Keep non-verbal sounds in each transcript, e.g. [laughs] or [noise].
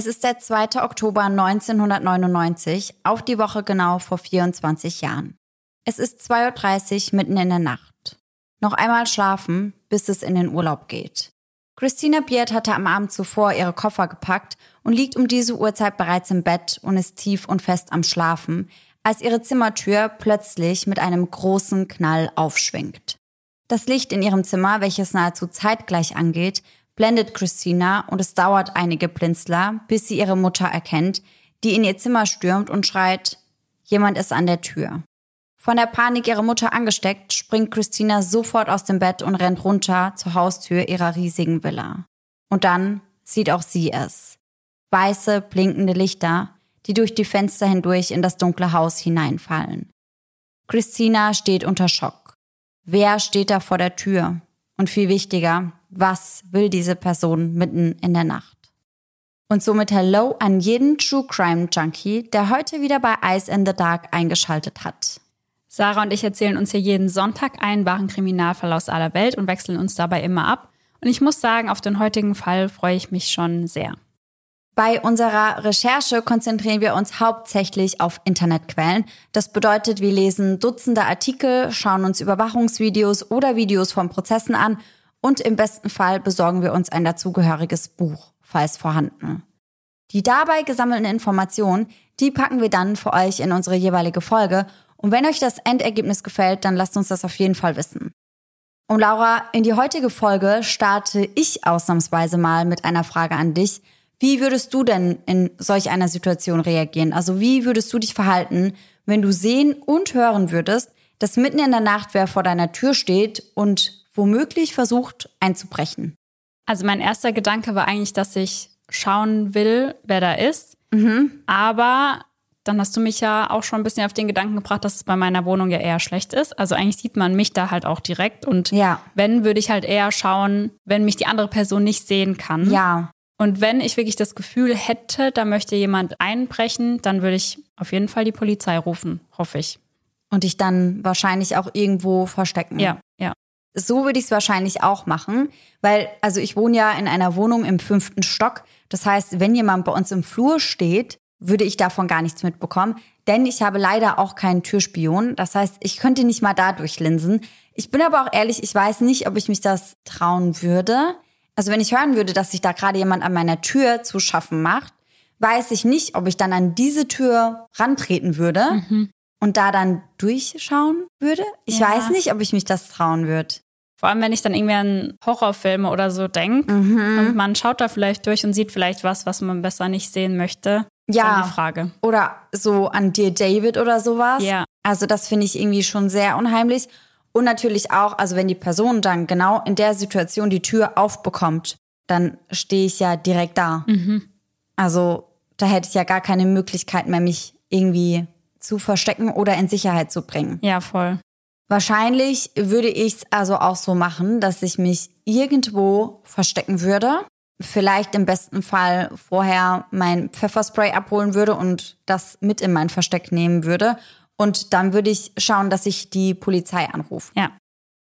Es ist der 2. Oktober 1999, auf die Woche genau vor 24 Jahren. Es ist 2.30 Uhr mitten in der Nacht. Noch einmal schlafen, bis es in den Urlaub geht. Christina Beard hatte am Abend zuvor ihre Koffer gepackt und liegt um diese Uhrzeit bereits im Bett und ist tief und fest am Schlafen, als ihre Zimmertür plötzlich mit einem großen Knall aufschwingt. Das Licht in ihrem Zimmer, welches nahezu zeitgleich angeht, blendet Christina und es dauert einige Blinzler, bis sie ihre Mutter erkennt, die in ihr Zimmer stürmt und schreit, jemand ist an der Tür. Von der Panik ihrer Mutter angesteckt, springt Christina sofort aus dem Bett und rennt runter zur Haustür ihrer riesigen Villa. Und dann sieht auch sie es. Weiße, blinkende Lichter, die durch die Fenster hindurch in das dunkle Haus hineinfallen. Christina steht unter Schock. Wer steht da vor der Tür? Und viel wichtiger, was will diese Person mitten in der Nacht? Und somit Hello an jeden True Crime Junkie, der heute wieder bei Eyes in the Dark eingeschaltet hat. Sarah und ich erzählen uns hier jeden Sonntag einen wahren Kriminalfall aus aller Welt und wechseln uns dabei immer ab. Und ich muss sagen, auf den heutigen Fall freue ich mich schon sehr. Bei unserer Recherche konzentrieren wir uns hauptsächlich auf Internetquellen. Das bedeutet, wir lesen Dutzende Artikel, schauen uns Überwachungsvideos oder Videos von Prozessen an und im besten Fall besorgen wir uns ein dazugehöriges Buch, falls vorhanden. Die dabei gesammelten Informationen, die packen wir dann für euch in unsere jeweilige Folge und wenn euch das Endergebnis gefällt, dann lasst uns das auf jeden Fall wissen. Und Laura, in die heutige Folge starte ich ausnahmsweise mal mit einer Frage an dich. Wie würdest du denn in solch einer Situation reagieren? Also wie würdest du dich verhalten, wenn du sehen und hören würdest, dass mitten in der Nacht wer vor deiner Tür steht und womöglich versucht einzubrechen? Also mein erster Gedanke war eigentlich, dass ich schauen will, wer da ist. Mhm. Aber dann hast du mich ja auch schon ein bisschen auf den Gedanken gebracht, dass es bei meiner Wohnung ja eher schlecht ist. Also eigentlich sieht man mich da halt auch direkt. Und ja. wenn, würde ich halt eher schauen, wenn mich die andere Person nicht sehen kann. Ja. Und wenn ich wirklich das Gefühl hätte, da möchte jemand einbrechen, dann würde ich auf jeden Fall die Polizei rufen, hoffe ich. Und dich dann wahrscheinlich auch irgendwo verstecken. Ja, ja. So würde ich es wahrscheinlich auch machen, weil, also ich wohne ja in einer Wohnung im fünften Stock. Das heißt, wenn jemand bei uns im Flur steht, würde ich davon gar nichts mitbekommen, denn ich habe leider auch keinen Türspion. Das heißt, ich könnte nicht mal da durchlinsen. Ich bin aber auch ehrlich, ich weiß nicht, ob ich mich das trauen würde. Also wenn ich hören würde, dass sich da gerade jemand an meiner Tür zu schaffen macht, weiß ich nicht, ob ich dann an diese Tür rantreten würde mhm. und da dann durchschauen würde. Ich ja. weiß nicht, ob ich mich das trauen würde. Vor allem, wenn ich dann irgendwie an Horrorfilme oder so denke mhm. und man schaut da vielleicht durch und sieht vielleicht was, was man besser nicht sehen möchte. Ja. die Frage. Oder so an dir David oder sowas. Ja. Also das finde ich irgendwie schon sehr unheimlich. Und natürlich auch, also wenn die Person dann genau in der Situation die Tür aufbekommt, dann stehe ich ja direkt da. Mhm. Also da hätte ich ja gar keine Möglichkeit mehr, mich irgendwie zu verstecken oder in Sicherheit zu bringen. Ja, voll. Wahrscheinlich würde ich es also auch so machen, dass ich mich irgendwo verstecken würde. Vielleicht im besten Fall vorher mein Pfefferspray abholen würde und das mit in mein Versteck nehmen würde und dann würde ich schauen, dass ich die Polizei anrufe. Ja.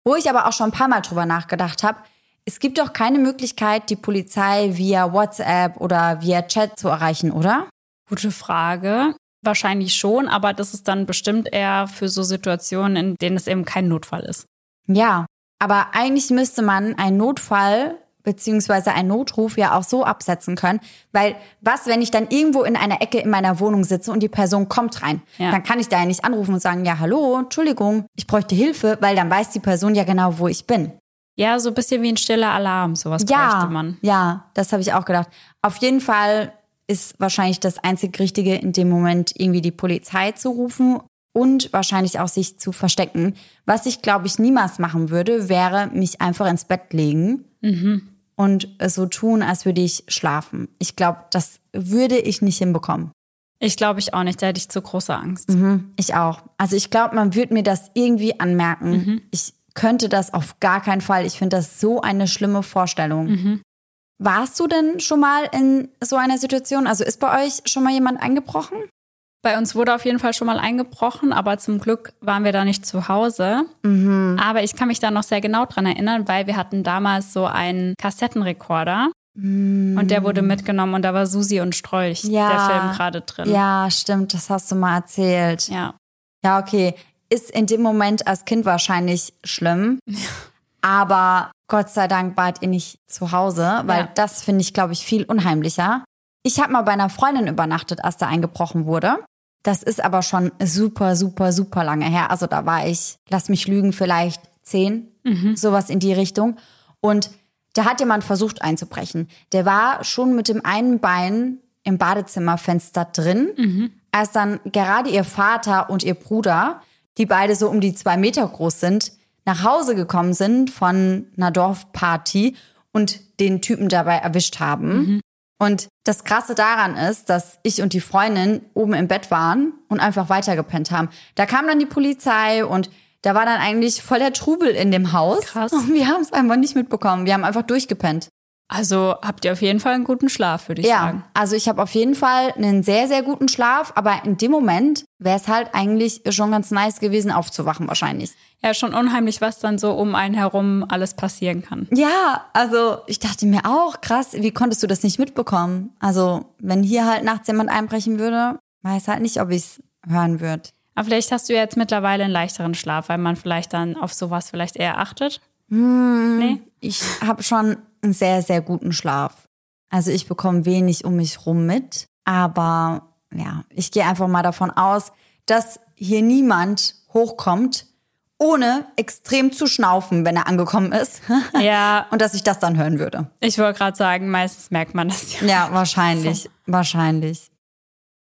Wo ich aber auch schon ein paar Mal drüber nachgedacht habe, es gibt doch keine Möglichkeit, die Polizei via WhatsApp oder via Chat zu erreichen, oder? Gute Frage. Wahrscheinlich schon, aber das ist dann bestimmt eher für so Situationen, in denen es eben kein Notfall ist. Ja, aber eigentlich müsste man einen Notfall beziehungsweise ein Notruf ja auch so absetzen können. Weil was, wenn ich dann irgendwo in einer Ecke in meiner Wohnung sitze und die Person kommt rein? Ja. Dann kann ich da ja nicht anrufen und sagen, ja, hallo, Entschuldigung, ich bräuchte Hilfe, weil dann weiß die Person ja genau, wo ich bin. Ja, so ein bisschen wie ein stiller Alarm, sowas ja, bräuchte man. Ja, das habe ich auch gedacht. Auf jeden Fall ist wahrscheinlich das einzig Richtige in dem Moment irgendwie die Polizei zu rufen und wahrscheinlich auch sich zu verstecken. Was ich, glaube ich, niemals machen würde, wäre mich einfach ins Bett legen mhm. Und so tun, als würde ich schlafen. Ich glaube, das würde ich nicht hinbekommen. Ich glaube ich auch nicht, da hätte ich zu große Angst. Mhm, ich auch. Also ich glaube, man würde mir das irgendwie anmerken. Mhm. Ich könnte das auf gar keinen Fall. Ich finde das so eine schlimme Vorstellung. Mhm. Warst du denn schon mal in so einer Situation? Also ist bei euch schon mal jemand eingebrochen? Bei uns wurde auf jeden Fall schon mal eingebrochen, aber zum Glück waren wir da nicht zu Hause. Mhm. Aber ich kann mich da noch sehr genau dran erinnern, weil wir hatten damals so einen Kassettenrekorder Und der wurde mitgenommen und da war Susi und Strolch, Ja. der Film gerade drin. Ja, stimmt, das hast du mal erzählt. ja. Ja, okay. Ist in dem Moment als Kind wahrscheinlich schlimm. [laughs] Aber Gott sei Dank wart ihr nicht zu Hause, weil Ja. das finde ich, glaube ich, viel unheimlicher. Ich habe mal bei einer Freundin übernachtet, als da eingebrochen wurde. Das ist aber schon super, super, super lange her. Also da war ich, lass mich lügen, vielleicht zehn, sowas in die Richtung. Und da hat jemand versucht einzubrechen. Der war schon mit dem einen Bein im Badezimmerfenster drin, als dann gerade ihr Vater und ihr Bruder, die beide so um die zwei Meter groß sind, nach Hause gekommen sind von einer Dorfparty und den Typen dabei erwischt haben. Und das Krasse daran ist, dass ich und die Freundin oben im Bett waren und einfach weitergepennt haben. Da kam dann die Polizei und da war dann eigentlich voll der Trubel in dem Haus. Krass. Und wir haben es einfach nicht mitbekommen. Wir haben einfach durchgepennt. Also habt ihr auf jeden Fall einen guten Schlaf, würde ich Ja, sagen. also ich habe auf jeden Fall einen sehr, sehr guten Schlaf, aber in dem Moment wäre es halt eigentlich schon ganz nice gewesen, aufzuwachen wahrscheinlich. Ja, schon unheimlich, was dann so um einen herum alles passieren kann. Ja, also ich dachte mir auch, krass, wie konntest du das nicht mitbekommen? Also wenn hier halt nachts jemand einbrechen würde, weiß halt nicht, ob ich es hören würde. Aber vielleicht hast du ja jetzt mittlerweile einen leichteren Schlaf, weil man vielleicht dann auf sowas vielleicht eher achtet. Hm. Nee? Ich habe schon einen sehr, sehr guten Schlaf. Also ich bekomme wenig um mich rum mit, aber ja, ich gehe einfach mal davon aus, dass hier niemand hochkommt, ohne extrem zu schnaufen, wenn er angekommen ist. [laughs] Ja, Und dass ich das dann hören würde. ich wollte gerade sagen, meistens merkt man das ja. Ja, wahrscheinlich. [laughs] Wahrscheinlich.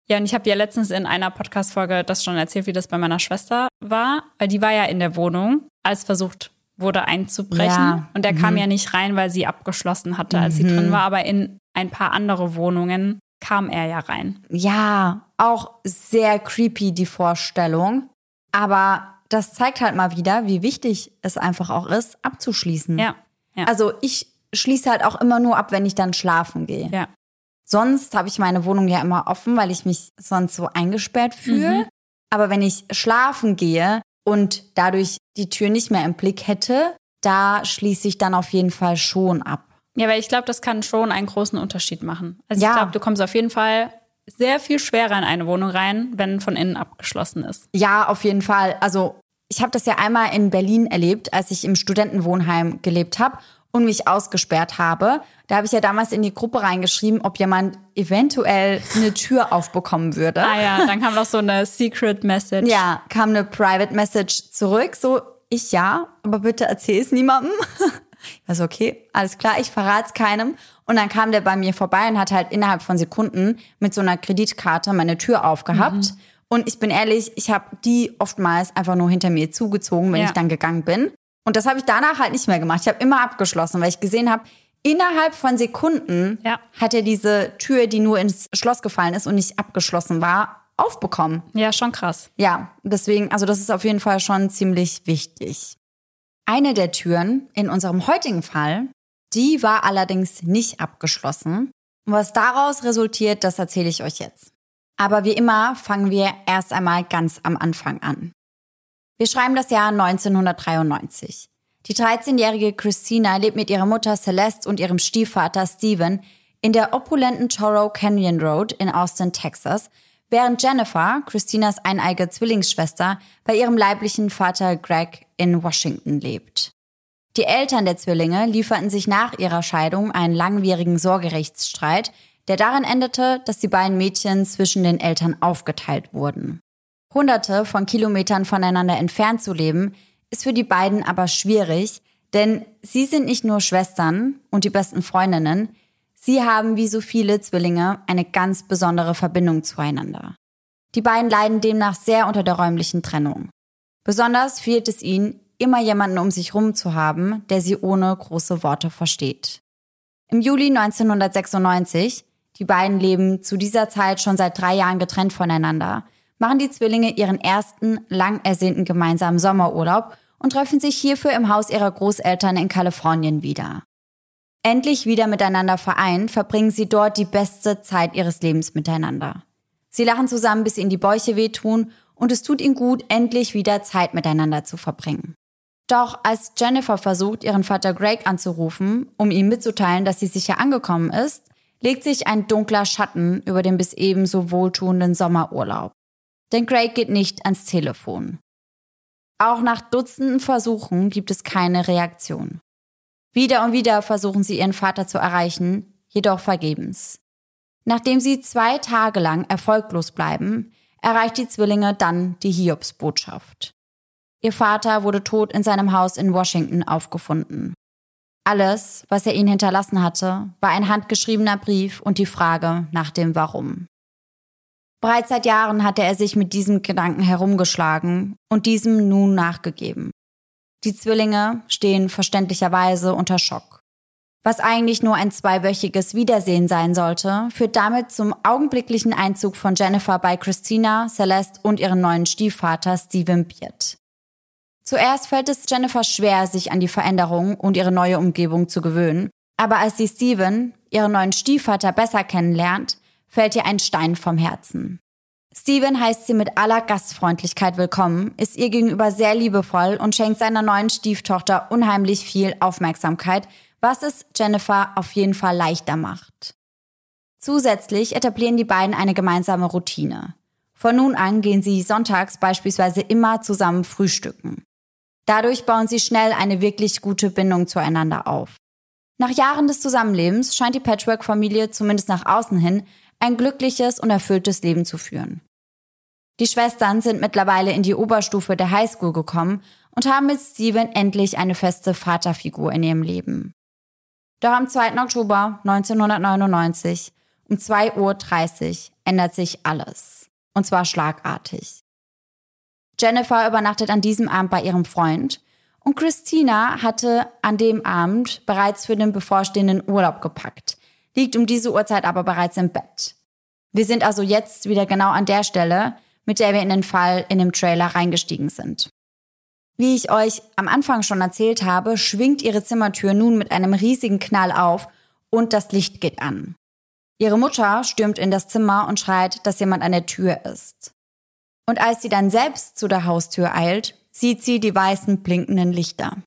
Ja, und ich habe ja letztens in einer Podcast-Folge das schon erzählt, wie das bei meiner Schwester war, weil die war ja in der Wohnung, als versucht wurde einzubrechen. Ja. Und der kam ja nicht rein, weil sie abgeschlossen hatte, als sie drin war. Aber in ein paar andere Wohnungen kam er ja rein. Ja, auch sehr creepy die Vorstellung. Aber das zeigt halt mal wieder, wie wichtig es einfach auch ist, abzuschließen. Ja. Ja. Also ich schließe halt auch immer nur ab, wenn ich dann schlafen gehe. ja. Sonst habe ich meine Wohnung ja immer offen, weil ich mich sonst so eingesperrt fühle. Aber wenn ich schlafen gehe und dadurch die Tür nicht mehr im Blick hätte, da schließe ich dann auf jeden Fall schon ab. Ja, weil ich glaube, das kann schon einen großen Unterschied machen. Also Ja. ich glaube, du kommst auf jeden Fall sehr viel schwerer in eine Wohnung rein, wenn von innen abgeschlossen ist. Ja, auf jeden Fall. Also ich habe das ja einmal in Berlin erlebt, als ich im Studentenwohnheim gelebt habe und mich ausgesperrt habe. Da habe ich ja damals in die Gruppe reingeschrieben, ob jemand eventuell eine Tür aufbekommen würde. Ah ja, dann kam noch so eine Secret Message. Ja, kam eine Private Message zurück, so ich ja, aber bitte erzähl es niemandem. [laughs] Also okay, alles klar, ich verrate es keinem. Und dann kam der bei mir vorbei und hat halt innerhalb von Sekunden mit so einer Kreditkarte meine Tür aufgehabt. Und ich bin ehrlich, ich habe die oftmals einfach nur hinter mir zugezogen, wenn Ja. ich dann gegangen bin. Und das habe ich danach halt nicht mehr gemacht. Ich habe immer abgeschlossen, weil ich gesehen habe, innerhalb von Sekunden Ja. hat er diese Tür, die nur ins Schloss gefallen ist und nicht abgeschlossen war, aufbekommen. Ja, schon krass. Ja, deswegen, also das ist auf jeden Fall schon ziemlich wichtig. Eine der Türen in unserem heutigen Fall, die war allerdings nicht abgeschlossen. Und was daraus resultiert, das erzähle ich euch jetzt. Aber wie immer fangen wir erst einmal ganz am Anfang an. Wir schreiben das Jahr 1993. Die 13-jährige Christina lebt mit ihrer Mutter Celeste und ihrem Stiefvater Steven in der opulenten Toro Canyon Road in Austin, Texas, während Jennifer, Christinas eineige Zwillingsschwester, bei ihrem leiblichen Vater Greg in Washington lebt. Die Eltern der Zwillinge lieferten sich nach ihrer Scheidung einen langwierigen Sorgerechtsstreit, der darin endete, dass die beiden Mädchen zwischen den Eltern aufgeteilt wurden. Hunderte von Kilometern voneinander entfernt zu leben, ist für die beiden aber schwierig, denn sie sind nicht nur Schwestern und die besten Freundinnen, sie haben wie so viele Zwillinge eine ganz besondere Verbindung zueinander. Die beiden leiden demnach sehr unter der räumlichen Trennung. Besonders fehlt es ihnen, immer jemanden um sich rum zu haben, der sie ohne große Worte versteht. Im Juli 1996, die beiden leben zu dieser Zeit schon seit drei Jahren getrennt voneinander, machen die Zwillinge ihren ersten lang ersehnten gemeinsamen Sommerurlaub und treffen sich hierfür im Haus ihrer Großeltern in Kalifornien wieder. Endlich wieder miteinander vereint, verbringen sie dort die beste Zeit ihres Lebens miteinander. Sie lachen zusammen, bis ihnen die Bäuche wehtun und es tut ihnen gut, endlich wieder Zeit miteinander zu verbringen. Doch als Jennifer versucht, ihren Vater Greg anzurufen, um ihm mitzuteilen, dass sie sicher angekommen ist, legt sich ein dunkler Schatten über den bis eben so wohltuenden Sommerurlaub. Denn Greg geht nicht ans Telefon. Auch nach Dutzenden Versuchen gibt es keine Reaktion. Wieder und wieder versuchen sie ihren Vater zu erreichen, jedoch vergebens. Nachdem sie zwei Tage lang erfolglos bleiben, erreicht die Zwillinge dann die Hiobsbotschaft. Ihr Vater wurde tot in seinem Haus in Washington aufgefunden. Alles, was er ihnen hinterlassen hatte, war ein handgeschriebener Brief und die Frage nach dem Warum. Bereits seit Jahren hatte er sich mit diesem Gedanken herumgeschlagen und diesem nun nachgegeben. Die Zwillinge stehen verständlicherweise unter Schock. Was eigentlich nur ein zweiwöchiges Wiedersehen sein sollte, führt damit zum augenblicklichen Einzug von Jennifer bei Christina, Celeste und ihren neuen Stiefvater Stephen Beard. Zuerst fällt es Jennifer schwer, sich an die Veränderung und ihre neue Umgebung zu gewöhnen. Aber als sie Steven, ihren neuen Stiefvater, besser kennenlernt, fällt ihr ein Stein vom Herzen. Steven heißt sie mit aller Gastfreundlichkeit willkommen, ist ihr gegenüber sehr liebevoll und schenkt seiner neuen Stieftochter unheimlich viel Aufmerksamkeit, was es Jennifer auf jeden Fall leichter macht. Zusätzlich etablieren die beiden eine gemeinsame Routine. Von nun an gehen sie sonntags beispielsweise immer zusammen frühstücken. Dadurch bauen sie schnell eine wirklich gute Bindung zueinander auf. Nach Jahren des Zusammenlebens scheint die Patchwork-Familie zumindest nach außen hin ein glückliches und erfülltes Leben zu führen. Die Schwestern sind mittlerweile in die Oberstufe der Highschool gekommen und haben mit Steven endlich eine feste Vaterfigur in ihrem Leben. Doch am 2. Oktober 1999 um 2.30 Uhr ändert sich alles. Und zwar schlagartig. Jennifer übernachtet an diesem Abend bei ihrem Freund und Christina hatte an dem Abend bereits für den bevorstehenden Urlaub gepackt, liegt um diese Uhrzeit aber bereits im Bett. Wir sind also jetzt wieder genau an der Stelle, mit der wir in den Fall in dem Trailer reingestiegen sind. Wie ich euch am Anfang schon erzählt habe, schwingt ihre Zimmertür nun mit einem riesigen Knall auf und das Licht geht an. Ihre Mutter stürmt in das Zimmer und schreit, dass jemand an der Tür ist. Und als sie dann selbst zu der Haustür eilt, sieht sie die weißen blinkenden Lichter.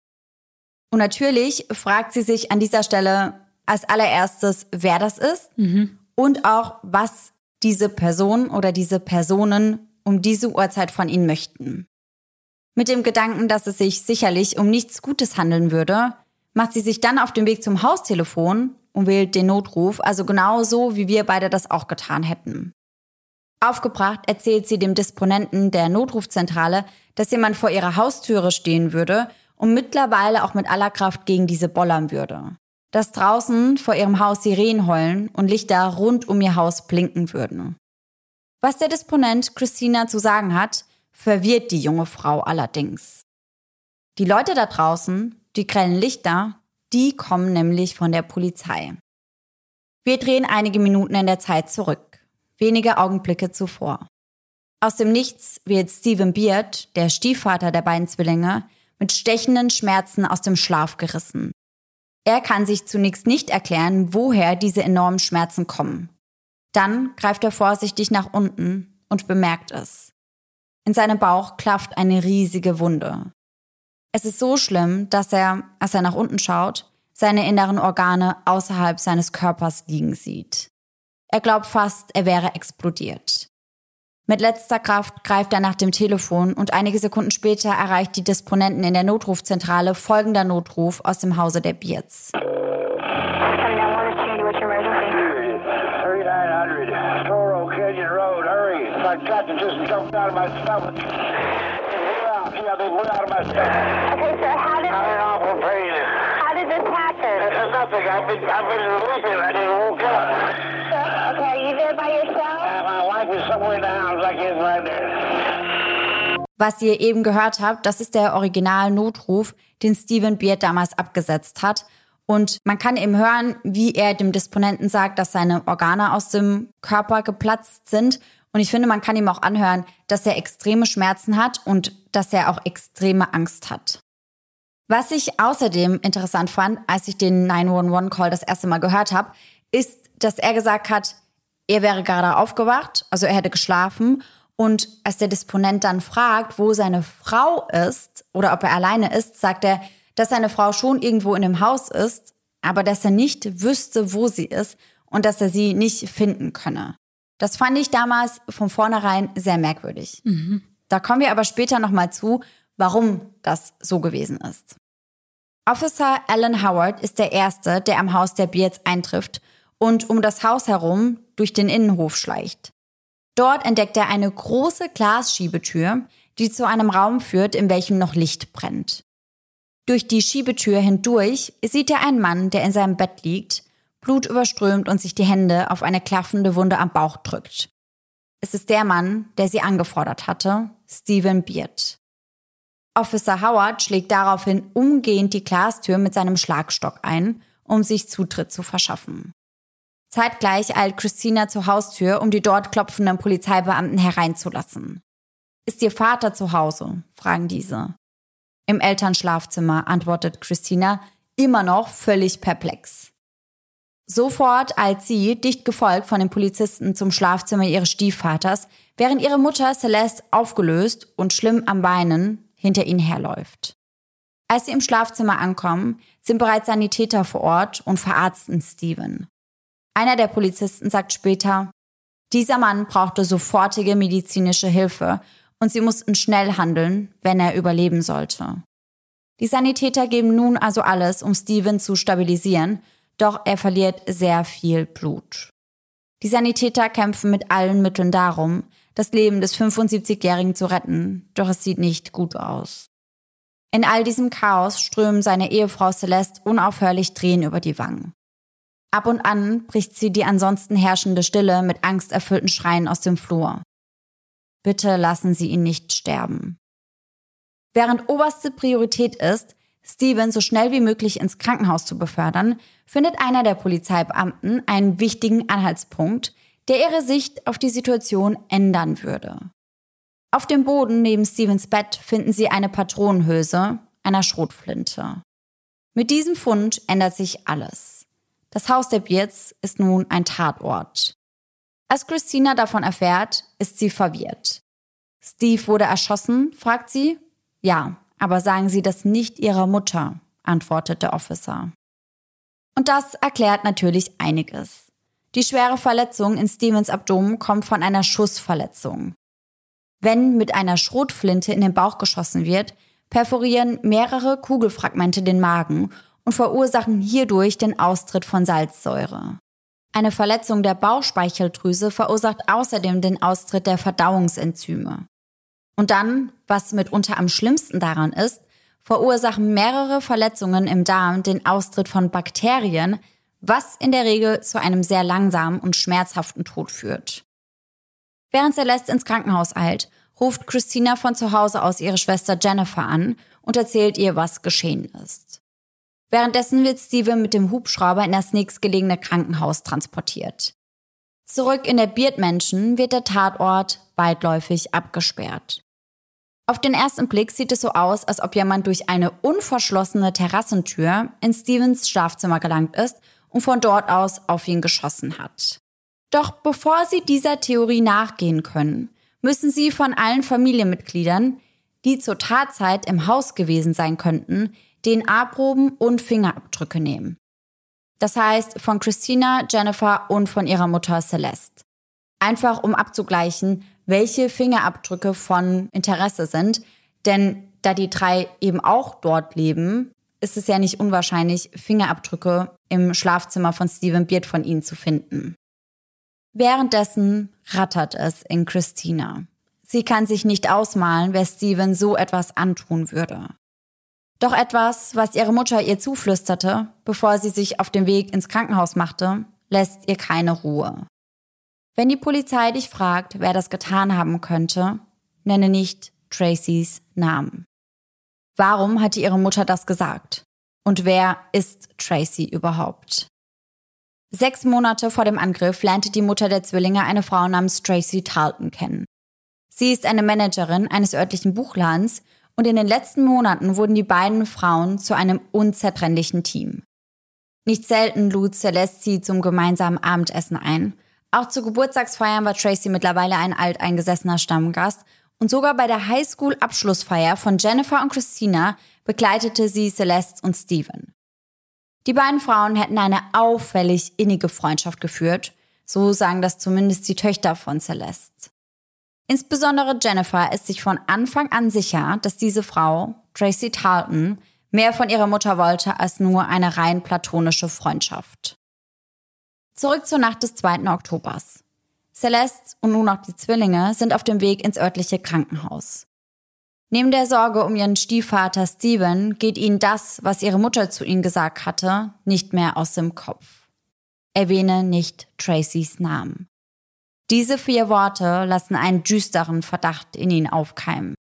Und natürlich fragt sie sich an dieser Stelle als allererstes, wer das ist mhm. und auch, was diese Person oder diese Personen um diese Uhrzeit von ihnen möchten. Mit dem Gedanken, dass es sich sicherlich um nichts Gutes handeln würde, macht sie sich dann auf den Weg zum Haustelefon und wählt den Notruf, also genau so, wie wir beide das auch getan hätten. Aufgebracht erzählt sie dem Disponenten der Notrufzentrale, dass jemand vor ihrer Haustüre stehen würde und mittlerweile auch mit aller Kraft gegen diese bollern würde. Dass draußen vor ihrem Haus Sirenen heulen und Lichter rund um ihr Haus blinken würden. Was der Disponent Christina zu sagen hat, verwirrt die junge Frau allerdings. Die Leute da draußen, die grellen Lichter, die kommen nämlich von der Polizei. Wir drehen einige Minuten in der Zeit zurück wenige Augenblicke zuvor. Aus dem Nichts wird Stephen Beard, der Stiefvater der beiden Zwillinge, mit stechenden Schmerzen aus dem Schlaf gerissen. Er kann sich zunächst nicht erklären, woher diese enormen Schmerzen kommen. Dann greift er vorsichtig nach unten und bemerkt es. In seinem Bauch klafft eine riesige Wunde. Es ist so schlimm, dass er, als er nach unten schaut, seine inneren Organe außerhalb seines Körpers liegen sieht. Er glaubt fast, er wäre explodiert. Mit letzter Kraft greift er nach dem Telefon und einige Sekunden später erreicht die Disponenten in der Notrufzentrale folgender Notruf aus dem Hause der Beards. Okay, sir, Was ihr eben gehört habt, das ist der Original-Notruf, den Steven Beard damals abgesetzt hat. Und man kann eben hören, wie er dem Disponenten sagt, dass seine Organe aus dem Körper geplatzt sind. Und ich finde, man kann ihm auch anhören, dass er extreme Schmerzen hat und dass er auch extreme Angst hat. Was ich außerdem interessant fand, als ich den 911-Call das erste Mal gehört habe, ist, dass er gesagt hat, er wäre gerade aufgewacht, also er hätte geschlafen Und als der Disponent dann fragt, wo seine Frau ist oder ob er alleine ist, sagt er, dass seine Frau schon irgendwo in dem Haus ist, aber dass er nicht wüsste, wo sie ist und dass er sie nicht finden könne. Das fand ich damals von vornherein sehr merkwürdig. Mhm. Da kommen wir aber später nochmal zu, warum das so gewesen ist. Officer Alan Howard ist der Erste, der am Haus der Beards eintrifft und um das Haus herum durch den Innenhof schleicht. Dort entdeckt er eine große Glasschiebetür, die zu einem Raum führt, in welchem noch Licht brennt. Durch die Schiebetür hindurch sieht er einen Mann, der in seinem Bett liegt, blutüberströmt und sich die Hände auf eine klaffende Wunde am Bauch drückt. Es ist der Mann, der sie angefordert hatte, Stephen Beard. Officer Howard schlägt daraufhin umgehend die Glastür mit seinem Schlagstock ein, um sich Zutritt zu verschaffen. Zeitgleich eilt Christina zur Haustür, um die dort klopfenden Polizeibeamten hereinzulassen. Ist Ihr Vater zu Hause? fragen diese. Im Elternschlafzimmer, antwortet Christina, immer noch völlig perplex. Sofort eilt sie, dicht gefolgt von den Polizisten, zum Schlafzimmer ihres Stiefvaters, während ihre Mutter Celeste aufgelöst und schlimm am Beinen hinter ihnen herläuft. Als sie im Schlafzimmer ankommen, sind bereits Sanitäter vor Ort und verarzten Steven. Einer der Polizisten sagt später, dieser Mann brauchte sofortige medizinische Hilfe und sie mussten schnell handeln, wenn er überleben sollte. Die Sanitäter geben nun also alles, um Steven zu stabilisieren doch er verliert sehr viel Blut. Die Sanitäter kämpfen mit allen Mitteln darum, das Leben des 75-Jährigen zu retten, doch es sieht nicht gut aus. In all diesem Chaos strömen seine Ehefrau Celeste unaufhörlich Tränen über die Wangen. Ab und an bricht sie die ansonsten herrschende Stille mit angsterfüllten Schreien aus dem Flur. Bitte lassen Sie ihn nicht sterben. Während oberste Priorität ist, Steven so schnell wie möglich ins Krankenhaus zu befördern, findet einer der Polizeibeamten einen wichtigen Anhaltspunkt, der ihre Sicht auf die Situation ändern würde. Auf dem Boden neben Stevens Bett finden sie eine Patronenhülse einer Schrotflinte. Mit diesem Fund ändert sich alles. Das Haus der Beards ist nun ein Tatort. Als Christina davon erfährt, ist sie verwirrt. Steve wurde erschossen, fragt sie. Ja, aber sagen Sie das nicht Ihrer Mutter, antwortet der Officer. Und das erklärt natürlich einiges. Die schwere Verletzung in Stevens Abdomen kommt von einer Schussverletzung. Wenn mit einer Schrotflinte in den Bauch geschossen wird, perforieren mehrere Kugelfragmente den Magen und verursachen hierdurch den Austritt von Salzsäure. Eine Verletzung der Bauchspeicheldrüse verursacht außerdem den Austritt der Verdauungsenzyme. Und dann, was mitunter am schlimmsten daran ist, verursachen mehrere Verletzungen im Darm den Austritt von Bakterien, was in der Regel zu einem sehr langsamen und schmerzhaften Tod führt. Während Celeste ins Krankenhaus eilt, ruft Christina von zu Hause aus ihre Schwester Jennifer an und erzählt ihr, was geschehen ist. Währenddessen wird Steven mit dem Hubschrauber in das nächstgelegene Krankenhaus transportiert. Zurück in der Beard Mansion wird der Tatort weitläufig abgesperrt. Auf den ersten Blick sieht es so aus, als ob jemand durch eine unverschlossene Terrassentür in Stevens Schlafzimmer gelangt ist und von dort aus auf ihn geschossen hat. Doch bevor Sie dieser Theorie nachgehen können, müssen Sie von allen Familienmitgliedern, die zur Tatzeit im Haus gewesen sein könnten, DNA-Proben und Fingerabdrücke nehmen. Das heißt von Christina, Jennifer und von ihrer Mutter Celeste. Einfach um abzugleichen, welche Fingerabdrücke von Interesse sind. Denn da die drei eben auch dort leben, ist es ja nicht unwahrscheinlich, Fingerabdrücke im Schlafzimmer von Stephen Beard von ihnen zu finden. Währenddessen rattert es in Christina. Sie kann sich nicht ausmalen, wer Steven so etwas antun würde. Doch etwas, was ihre Mutter ihr zuflüsterte, bevor sie sich auf den Weg ins Krankenhaus machte, lässt ihr keine Ruhe. Wenn die Polizei dich fragt, wer das getan haben könnte, nenne nicht Tracys Namen. Warum hat ihre Mutter das gesagt? Und wer ist Tracy überhaupt? Sechs Monate vor dem Angriff lernte die Mutter der Zwillinge eine Frau namens Tracy Tarleton kennen. Sie ist eine Managerin eines örtlichen Buchladens und in den letzten Monaten wurden die beiden Frauen zu einem unzertrennlichen Team. Nicht selten lud Celeste sie zum gemeinsamen Abendessen ein Auch zu Geburtstagsfeiern war Tracy mittlerweile ein alteingesessener Stammgast und sogar bei der Highschool-Abschlussfeier von Jennifer und Christina begleitete sie Celeste und Steven. Die beiden Frauen hätten eine auffällig innige Freundschaft geführt, so sagen das zumindest die Töchter von Celeste. Insbesondere Jennifer ist sich von Anfang an sicher, dass diese Frau, Tracy Tarleton, mehr von ihrer Mutter wollte als nur eine rein platonische Freundschaft. Zurück zur Nacht des 2. Oktobers. Celeste und nun auch die Zwillinge sind auf dem Weg ins örtliche Krankenhaus. Neben der Sorge um ihren Stiefvater Steven geht ihnen das, was ihre Mutter zu ihnen gesagt hatte, nicht mehr aus dem Kopf. Erwähne nicht Tracys Namen. Diese vier Worte lassen einen düsteren Verdacht in ihn aufkeimen.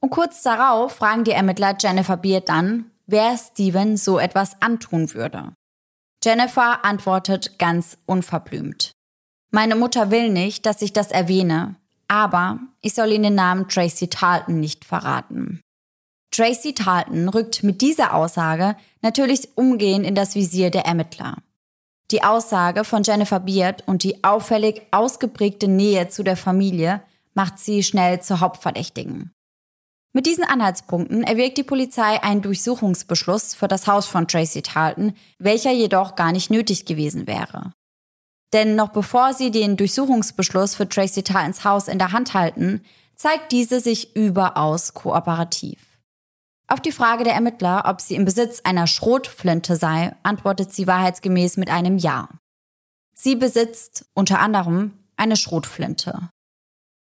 Und kurz darauf fragen die Ermittler Jennifer Beard dann, wer Steven so etwas antun würde. Jennifer antwortet ganz unverblümt. Meine Mutter will nicht, dass ich das erwähne, aber ich soll Ihnen den Namen Tracy Tarleton nicht verraten. Tracy Tarleton rückt mit dieser Aussage natürlich umgehend in das Visier der Ermittler. Die Aussage von Jennifer Beard und die auffällig ausgeprägte Nähe zu der Familie macht sie schnell zur Hauptverdächtigen. Mit diesen Anhaltspunkten erwirkt die Polizei einen Durchsuchungsbeschluss für das Haus von Tracy Tarleton, welcher jedoch gar nicht nötig gewesen wäre. Denn noch bevor sie den Durchsuchungsbeschluss für Tracy Tartons Haus in der Hand halten, zeigt diese sich überaus kooperativ. Auf die Frage der Ermittler, ob sie im Besitz einer Schrotflinte sei, antwortet sie wahrheitsgemäß mit einem Ja. Sie besitzt unter anderem eine Schrotflinte.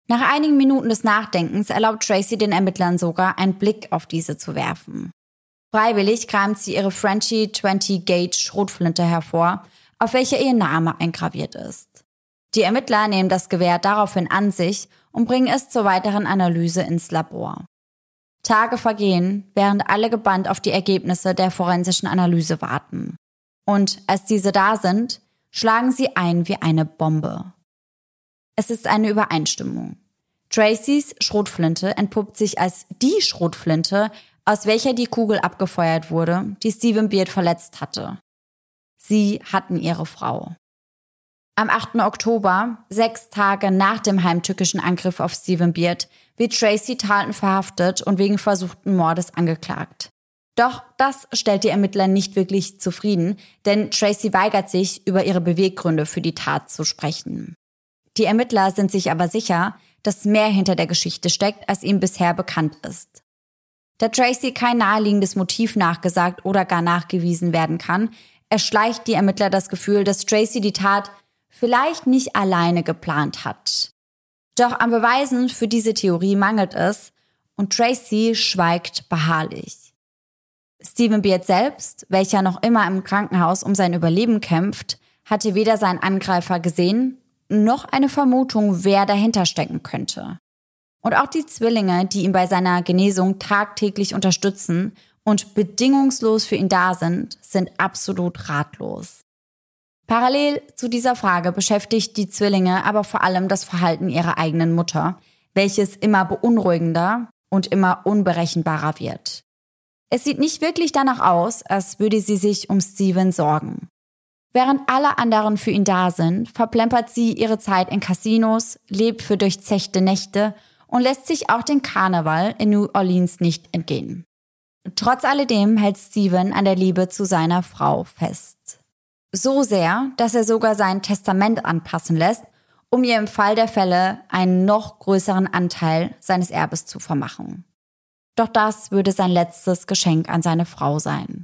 Nach einigen Minuten des Nachdenkens erlaubt Tracy den Ermittlern sogar, einen Blick auf diese zu werfen. Freiwillig kramt sie ihre Frenchie 20 Gauge Schrotflinte hervor, auf welcher ihr Name eingraviert ist. Die Ermittler nehmen das Gewehr daraufhin an sich und bringen es zur weiteren Analyse ins Labor. Tage vergehen, während alle gebannt auf die Ergebnisse der forensischen Analyse warten. Und als diese da sind, schlagen sie ein wie eine Bombe. Es ist eine Übereinstimmung. Tracys Schrotflinte entpuppt sich als die Schrotflinte, aus welcher die Kugel abgefeuert wurde, die Stephen Beard verletzt hatte. Sie hatten ihre Frau. Am 8. Oktober, sechs Tage nach dem heimtückischen Angriff auf Stephen Beard, wird Tracy Tarleton verhaftet und wegen versuchten Mordes angeklagt. Doch das stellt die Ermittler nicht wirklich zufrieden, denn Tracy weigert sich, über ihre Beweggründe für die Tat zu sprechen. Die Ermittler sind sich aber sicher, dass mehr hinter der Geschichte steckt, als ihnen bisher bekannt ist. Da Tracy kein naheliegendes Motiv nachgesagt oder gar nachgewiesen werden kann, erschleicht die Ermittler das Gefühl, dass Tracy die Tat vielleicht nicht alleine geplant hat. Doch an Beweisen für diese Theorie mangelt es und Tracy schweigt beharrlich. Stephen Beard selbst, welcher noch immer im Krankenhaus um sein Überleben kämpft, hatte weder seinen Angreifer gesehen noch eine Vermutung, wer dahinter stecken könnte. Und auch die Zwillinge, die ihn bei seiner Genesung tagtäglich unterstützen und bedingungslos für ihn da sind, sind absolut ratlos. Parallel zu dieser Frage beschäftigt die Zwillinge aber vor allem das Verhalten ihrer eigenen Mutter, welches immer beunruhigender und immer unberechenbarer wird. Es sieht nicht wirklich danach aus, als würde sie sich um Steven sorgen. Während alle anderen für ihn da sind, verplempert sie ihre Zeit in Casinos, lebt für durchzechte Nächte und lässt sich auch den Karneval in New Orleans nicht entgehen. Trotz alledem hält Steven an der Liebe zu seiner Frau fest. So sehr, dass er sogar sein Testament anpassen lässt, um ihr im Fall der Fälle einen noch größeren Anteil seines Erbes zu vermachen. Doch das würde sein letztes Geschenk an seine Frau sein.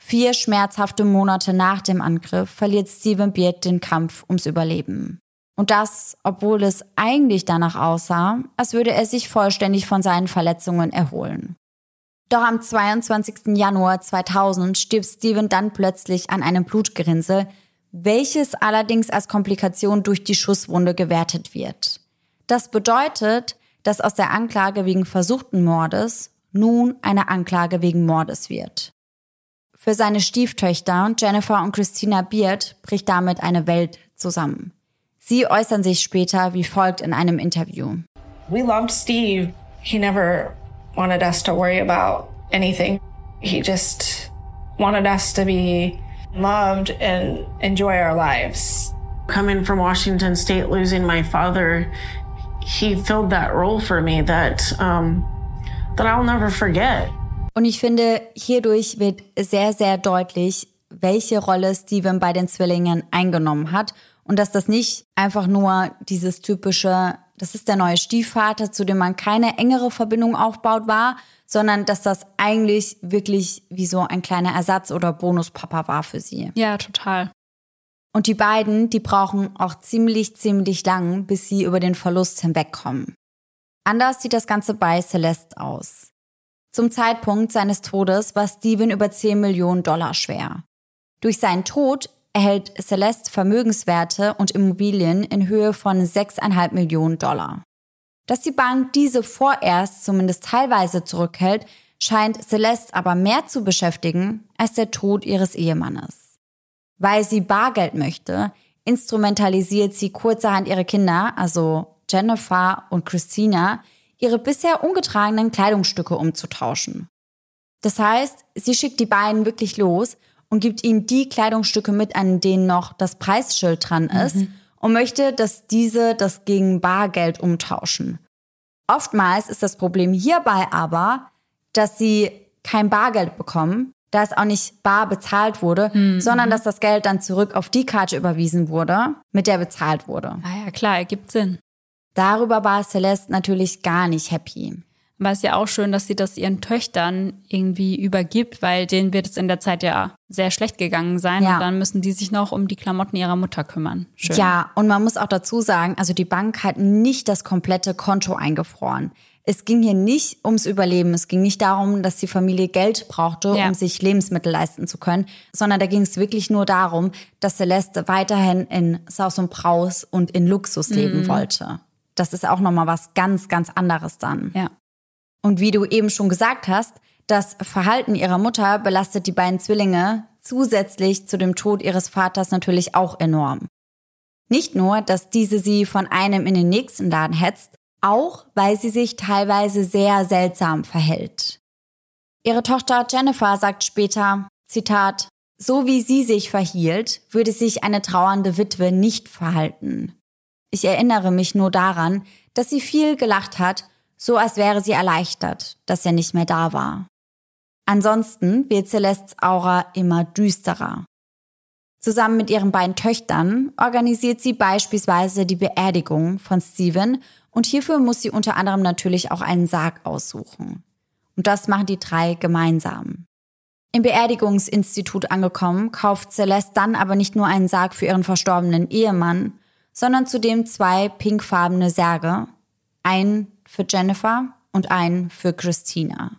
Vier schmerzhafte Monate nach dem Angriff verliert Steven Beard den Kampf ums Überleben. Und das, obwohl es eigentlich danach aussah, als würde er sich vollständig von seinen Verletzungen erholen. Doch am 22. Januar 2000 stirbt Steven dann plötzlich an einem Blutgerinnsel, welches allerdings als Komplikation durch die Schusswunde gewertet wird. Das bedeutet, dass aus der Anklage wegen versuchten Mordes nun eine Anklage wegen Mordes wird. Für seine Stieftöchter Jennifer und Christina Beard bricht damit eine Welt zusammen. Sie äußern sich später wie folgt in einem Interview. We loved Steve. He never wanted us to worry about anything. He just wanted us to be loved and enjoy our lives. Coming from Washington State, losing my father, he filled that role for me that um, that I'll never forget. Und ich finde, hierdurch wird sehr, sehr deutlich, welche Rolle Steven bei den Zwillingen eingenommen hat und dass das nicht einfach nur dieses typische, das ist der neue Stiefvater, zu dem man keine engere Verbindung aufbaut war, sondern dass das eigentlich wirklich wie so ein kleiner Ersatz oder Bonuspapa war für sie. Ja, total. Und die beiden, die brauchen auch ziemlich, ziemlich lang, bis sie über den Verlust hinwegkommen. Anders sieht das Ganze bei Celeste aus. Zum Zeitpunkt seines Todes war Steven über 10 Millionen Dollar schwer. Durch seinen Tod erhält Celeste Vermögenswerte und Immobilien in Höhe von 6,5 Millionen Dollar. Dass die Bank diese vorerst zumindest teilweise zurückhält, scheint Celeste aber mehr zu beschäftigen als der Tod ihres Ehemannes. Weil sie Bargeld möchte, instrumentalisiert sie kurzerhand ihre Kinder, also Jennifer und Christina, ihre bisher ungetragenen Kleidungsstücke umzutauschen. Das heißt, sie schickt die beiden wirklich los und gibt ihnen die Kleidungsstücke mit, an denen noch das Preisschild dran ist mhm. und möchte, dass diese das gegen Bargeld umtauschen. Oftmals ist das Problem hierbei aber, dass sie kein Bargeld bekommen, da es auch nicht bar bezahlt wurde, mhm. sondern dass das Geld dann zurück auf die Karte überwiesen wurde, mit der bezahlt wurde. Ah ja, klar, ergibt Sinn. Darüber war Celeste natürlich gar nicht happy. Aber es ist ja auch schön, dass sie das ihren Töchtern irgendwie übergibt, weil denen wird es in der Zeit ja sehr schlecht gegangen sein. Ja. Und dann müssen die sich noch um die Klamotten ihrer Mutter kümmern. Schön. Ja, und man muss auch dazu sagen, also die Bank hat nicht das komplette Konto eingefroren. Es ging hier nicht ums Überleben. Es ging nicht darum, dass die Familie Geld brauchte, ja. um sich Lebensmittel leisten zu können, sondern da ging es wirklich nur darum, dass Celeste weiterhin in Saus und Braus und in Luxus leben mhm. wollte. Das ist auch nochmal was ganz, ganz anderes dann. Ja. Und wie du eben schon gesagt hast, das Verhalten ihrer Mutter belastet die beiden Zwillinge zusätzlich zu dem Tod ihres Vaters natürlich auch enorm. Nicht nur, dass diese sie von einem in den nächsten Laden hetzt, auch weil sie sich teilweise sehr seltsam verhält. Ihre Tochter Jennifer sagt später, Zitat, so wie sie sich verhielt, würde sich eine trauernde Witwe nicht verhalten. Ich erinnere mich nur daran, dass sie viel gelacht hat so als wäre sie erleichtert, dass er nicht mehr da war. Ansonsten wird Celestes Aura immer düsterer. Zusammen mit ihren beiden Töchtern organisiert sie beispielsweise die Beerdigung von Steven und hierfür muss sie unter anderem natürlich auch einen Sarg aussuchen. Und das machen die drei gemeinsam. Im Beerdigungsinstitut angekommen, kauft Celeste dann aber nicht nur einen Sarg für ihren verstorbenen Ehemann, sondern zudem zwei pinkfarbene Särge, einen für Jennifer und einen für Christina.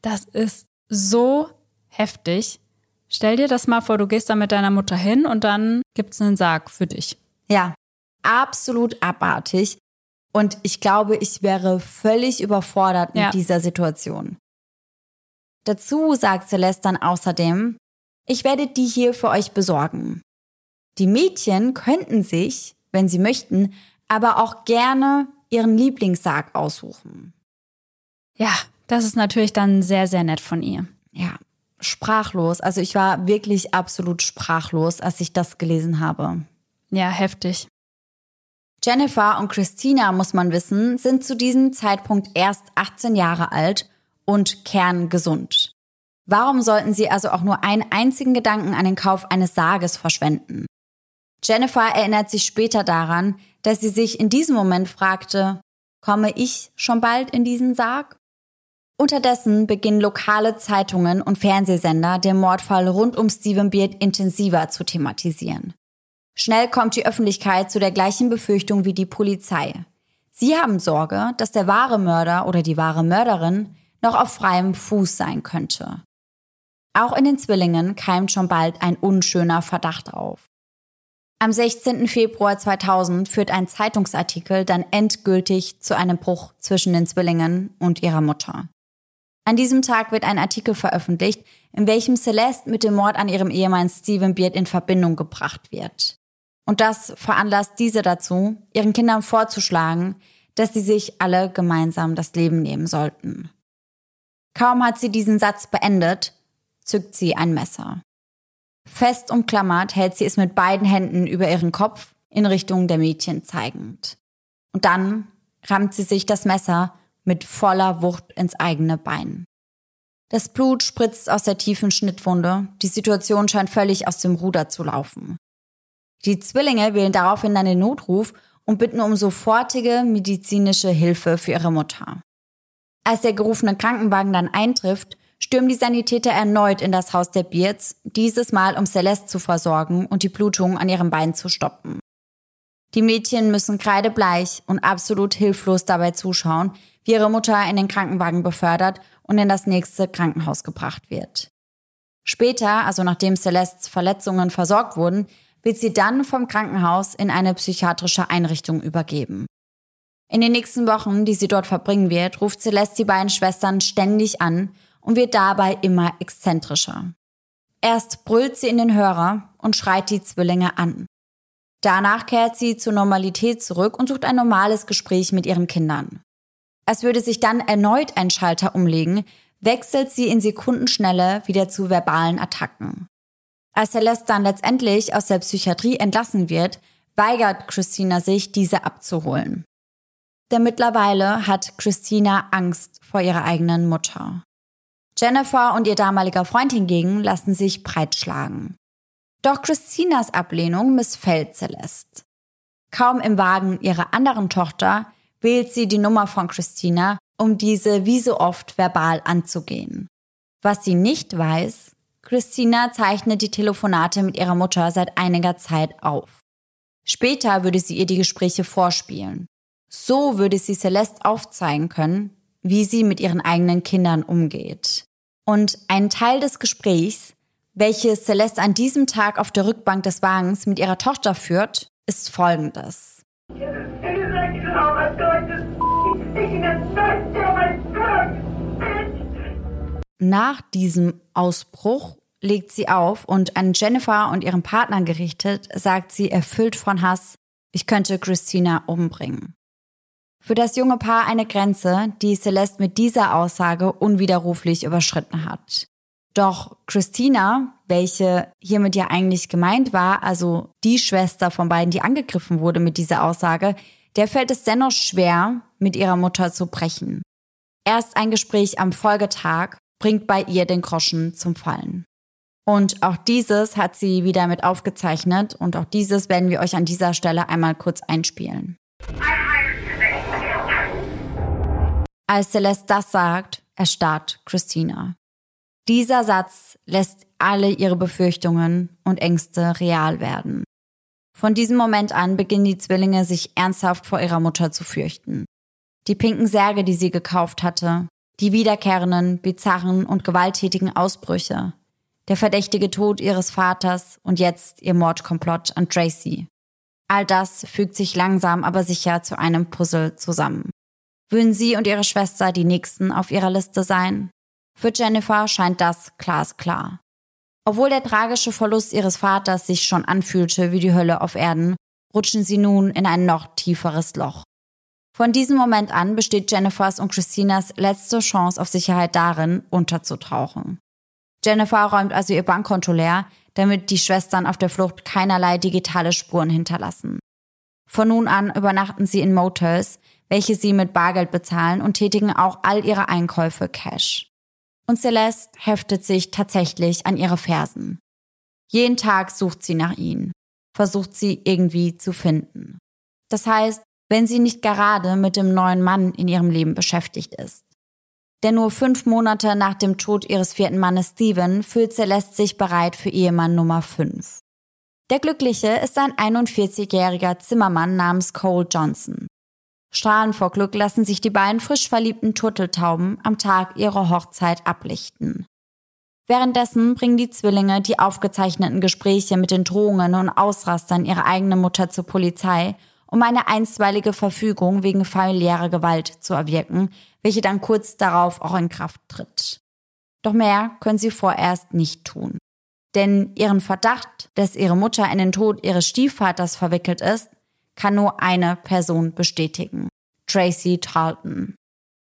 Das ist so heftig. Stell dir das mal vor, du gehst da mit deiner Mutter hin und dann gibt's einen Sarg für dich. Ja, absolut abartig. Und ich glaube, ich wäre völlig überfordert mit ja. dieser Situation. Dazu sagt Celeste dann außerdem, ich werde die hier für euch besorgen. Die Mädchen könnten sich, wenn sie möchten, aber auch gerne ihren Lieblingssarg aussuchen. Ja, das ist natürlich dann sehr, sehr nett von ihr. Ja, sprachlos. Also ich war wirklich absolut sprachlos, als ich das gelesen habe. Ja, heftig. Jennifer und Christina, muss man wissen, sind zu diesem Zeitpunkt erst 18 Jahre alt und kerngesund. Warum sollten sie also auch nur einen einzigen Gedanken an den Kauf eines Sarges verschwenden? Jennifer erinnert sich später daran, dass sie sich in diesem Moment fragte, komme ich schon bald in diesen Sarg? Unterdessen beginnen lokale Zeitungen und Fernsehsender den Mordfall rund um Stephen Beard intensiver zu thematisieren. Schnell kommt die Öffentlichkeit zu der gleichen Befürchtung wie die Polizei. Sie haben Sorge, dass der wahre Mörder oder die wahre Mörderin noch auf freiem Fuß sein könnte. Auch in den Zwillingen keimt schon bald ein unschöner Verdacht auf. Am 16. Februar 2000 führt ein Zeitungsartikel dann endgültig zu einem Bruch zwischen den Zwillingen und ihrer Mutter. An diesem Tag wird ein Artikel veröffentlicht, in welchem Celeste mit dem Mord an ihrem Ehemann Stephen Beard in Verbindung gebracht wird. Und das veranlasst diese dazu, ihren Kindern vorzuschlagen, dass sie sich alle gemeinsam das Leben nehmen sollten. Kaum hat sie diesen Satz beendet, zückt sie ein Messer. Fest umklammert hält sie es mit beiden Händen über ihren Kopf in Richtung der Mädchen zeigend. Und dann rammt sie sich das Messer mit voller Wucht ins eigene Bein. Das Blut spritzt aus der tiefen Schnittwunde. Die Situation scheint völlig aus dem Ruder zu laufen. Die Zwillinge wählen daraufhin den Notruf und bitten um sofortige medizinische Hilfe für ihre Mutter. Als der gerufene Krankenwagen dann eintrifft, stürmen die Sanitäter erneut in das Haus der Beards, dieses Mal um Celeste zu versorgen und die Blutung an ihrem Bein zu stoppen. Die Mädchen müssen kreidebleich und absolut hilflos dabei zuschauen, wie ihre Mutter in den Krankenwagen befördert und in das nächste Krankenhaus gebracht wird. Später, also nachdem Celestes Verletzungen versorgt wurden, wird sie dann vom Krankenhaus in eine psychiatrische Einrichtung übergeben. In den nächsten Wochen, die sie dort verbringen wird, ruft Celeste die beiden Schwestern ständig an und wird dabei immer exzentrischer. Erst brüllt sie in den Hörer und schreit die Zwillinge an. Danach kehrt sie zur Normalität zurück und sucht ein normales Gespräch mit ihren Kindern. Als würde sich dann erneut ein Schalter umlegen, wechselt sie in Sekundenschnelle wieder zu verbalen Attacken. Als Celeste dann letztendlich aus der Psychiatrie entlassen wird, weigert Christina sich, diese abzuholen. Denn mittlerweile hat Christina Angst vor ihrer eigenen Mutter. Jennifer und ihr damaliger Freund hingegen lassen sich breitschlagen. Doch Christinas Ablehnung missfällt Celeste. Kaum im Wagen ihrer anderen Tochter wählt sie die Nummer von Christina, um diese wie so oft verbal anzugehen. Was sie nicht weiß, Christina zeichnet die Telefonate mit ihrer Mutter seit einiger Zeit auf. Später würde sie ihr die Gespräche vorspielen. So würde sie Celeste aufzeigen können, wie sie mit ihren eigenen Kindern umgeht. Und ein Teil des Gesprächs, welches Celeste an diesem Tag auf der Rückbank des Wagens mit ihrer Tochter führt, ist folgendes. Nach diesem Ausbruch legt sie auf und an Jennifer und ihren Partner gerichtet, sagt sie erfüllt von Hass, ich könnte Christina umbringen. Für das junge Paar eine Grenze, die Celeste mit dieser Aussage unwiderruflich überschritten hat. Doch Christina, welche hiermit ja eigentlich gemeint war, also die Schwester von beiden, die angegriffen wurde mit dieser Aussage, der fällt es dennoch schwer, mit ihrer Mutter zu brechen. Erst ein Gespräch am Folgetag bringt bei ihr den Groschen zum Fallen. Und auch dieses hat sie wieder mit aufgezeichnet und auch dieses werden wir euch an dieser Stelle einmal kurz einspielen. Als Celeste das sagt, erstarrt Christina. Dieser Satz lässt alle ihre Befürchtungen und Ängste real werden. Von diesem Moment an beginnen die Zwillinge sich ernsthaft vor ihrer Mutter zu fürchten. Die pinken Särge, die sie gekauft hatte, die wiederkehrenden, bizarren und gewalttätigen Ausbrüche, der verdächtige Tod ihres Vaters und jetzt ihr Mordkomplott an Tracy. All das fügt sich langsam aber sicher zu einem Puzzle zusammen. Würden sie und ihre Schwester die nächsten auf ihrer Liste sein? Für Jennifer scheint das glasklar. Obwohl der tragische Verlust ihres Vaters sich schon anfühlte wie die Hölle auf Erden, rutschen sie nun in ein noch tieferes Loch. Von diesem Moment an besteht Jennifers und Christinas letzte Chance auf Sicherheit darin, unterzutauchen. Jennifer räumt also ihr Bankkonto leer, damit die Schwestern auf der Flucht keinerlei digitale Spuren hinterlassen. Von nun an übernachten sie in Motels, welche sie mit Bargeld bezahlen und tätigen auch all ihre Einkäufe Cash und Celeste heftet sich tatsächlich an ihre Fersen. Jeden Tag sucht sie nach ihnen, versucht sie irgendwie zu finden. Das heißt, wenn sie nicht gerade mit dem neuen Mann in ihrem Leben beschäftigt ist. Denn nur fünf Monate nach dem Tod ihres vierten Mannes Steven fühlt Celeste sich bereit für Ehemann Nummer fünf. Der Glückliche ist ein 41-jähriger Zimmermann namens Cole Johnson. Strahlen vor Glück lassen sich die beiden frisch verliebten Turteltauben am Tag ihrer Hochzeit ablichten. Währenddessen bringen die Zwillinge die aufgezeichneten Gespräche mit den Drohungen und Ausrastern ihrer eigenen Mutter zur Polizei, um eine einstweilige Verfügung wegen familiärer Gewalt zu erwirken, welche dann kurz darauf auch in Kraft tritt. Doch mehr können sie vorerst nicht tun. Denn ihren Verdacht, dass ihre Mutter in den Tod ihres Stiefvaters verwickelt ist, kann nur eine Person bestätigen. Tracy Tarleton.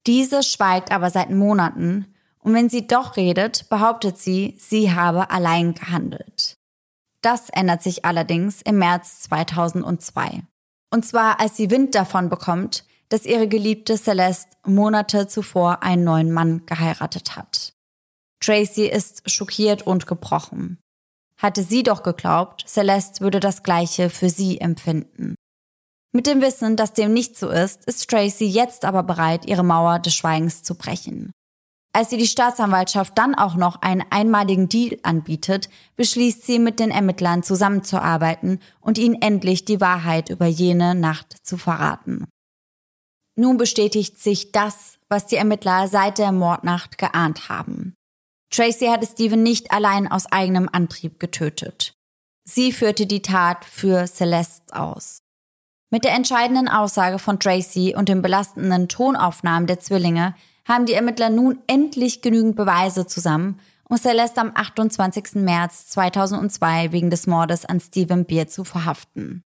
Diese schweigt aber seit Monaten und wenn sie doch redet, behauptet sie, sie habe allein gehandelt. Das ändert sich allerdings im März 2002. Und zwar, als sie Wind davon bekommt, dass ihre geliebte Celeste Monate zuvor einen neuen Mann geheiratet hat. Tracy ist schockiert und gebrochen. Hatte sie doch geglaubt, Celeste würde das Gleiche für sie empfinden. Mit dem Wissen, dass dem nicht so ist, ist Tracy jetzt aber bereit, ihre Mauer des Schweigens zu brechen. Als sie die Staatsanwaltschaft dann auch noch einen einmaligen Deal anbietet, beschließt sie mit den Ermittlern zusammenzuarbeiten und ihnen endlich die Wahrheit über jene Nacht zu verraten. Nun bestätigt sich das, was die Ermittler seit der Mordnacht geahnt haben. Tracy hatte Steven nicht allein aus eigenem Antrieb getötet. Sie führte die Tat für Celeste aus. Mit der entscheidenden Aussage von Tracy und den belastenden Tonaufnahmen der Zwillinge haben die Ermittler nun endlich genügend Beweise zusammen, um Celeste am 28. März 2002 wegen des Mordes an Stephen Beer zu verhaften.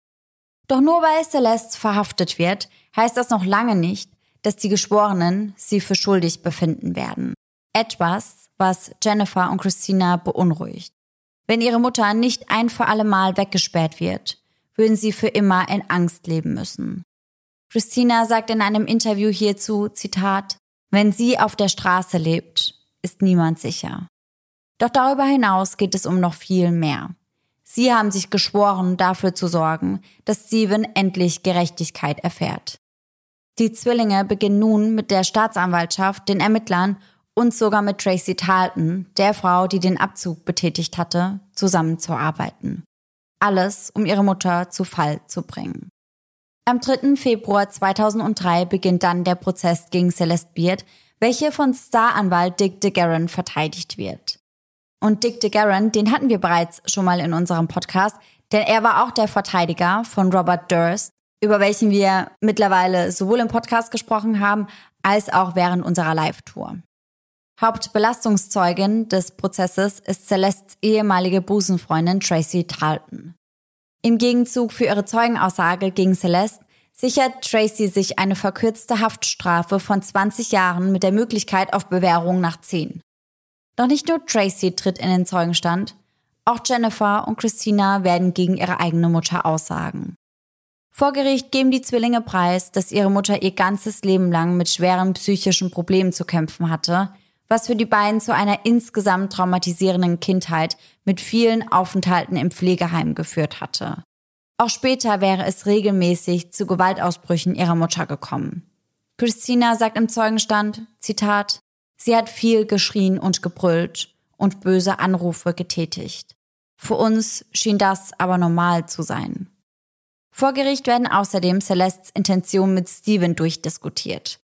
Doch nur weil Celeste verhaftet wird, heißt das noch lange nicht, dass die Geschworenen sie für schuldig befinden werden. Etwas, was Jennifer und Christina beunruhigt. Wenn ihre Mutter nicht ein für alle Mal weggesperrt wird, würden sie für immer in Angst leben müssen. Christina sagt in einem Interview hierzu, Zitat, wenn sie auf der Straße lebt, ist niemand sicher. Doch darüber hinaus geht es um noch viel mehr. Sie haben sich geschworen, dafür zu sorgen, dass Steven endlich Gerechtigkeit erfährt. Die Zwillinge beginnen nun mit der Staatsanwaltschaft, den Ermittlern und sogar mit Tracy Talton, der Frau, die den Abzug betätigt hatte, zusammenzuarbeiten. Alles, um ihre Mutter zu Fall zu bringen. Am 3. Februar 2003 beginnt dann der Prozess gegen Celeste Beard, welche von Staranwalt Dick DeGarren verteidigt wird. Und Dick DeGarren, den hatten wir bereits schon mal in unserem Podcast, denn er war auch der Verteidiger von Robert Durst, über welchen wir mittlerweile sowohl im Podcast gesprochen haben, als auch während unserer Live-Tour. Hauptbelastungszeugin des Prozesses ist Celestes ehemalige Busenfreundin Tracy Tarleton. Im Gegenzug für ihre Zeugenaussage gegen Celeste sichert Tracy sich eine verkürzte Haftstrafe von 20 Jahren mit der Möglichkeit auf Bewährung nach 10. Doch nicht nur Tracy tritt in den Zeugenstand, auch Jennifer und Christina werden gegen ihre eigene Mutter aussagen. Vor Gericht geben die Zwillinge preis, dass ihre Mutter ihr ganzes Leben lang mit schweren psychischen Problemen zu kämpfen hatte, was für die beiden zu einer insgesamt traumatisierenden Kindheit mit vielen Aufenthalten im Pflegeheim geführt hatte. Auch später wäre es regelmäßig zu Gewaltausbrüchen ihrer Mutter gekommen. Christina sagt im Zeugenstand, Zitat, sie hat viel geschrien und gebrüllt und böse Anrufe getätigt. Für uns schien das aber normal zu sein. Vor Gericht werden außerdem Celestes Intention mit Steven durchdiskutiert.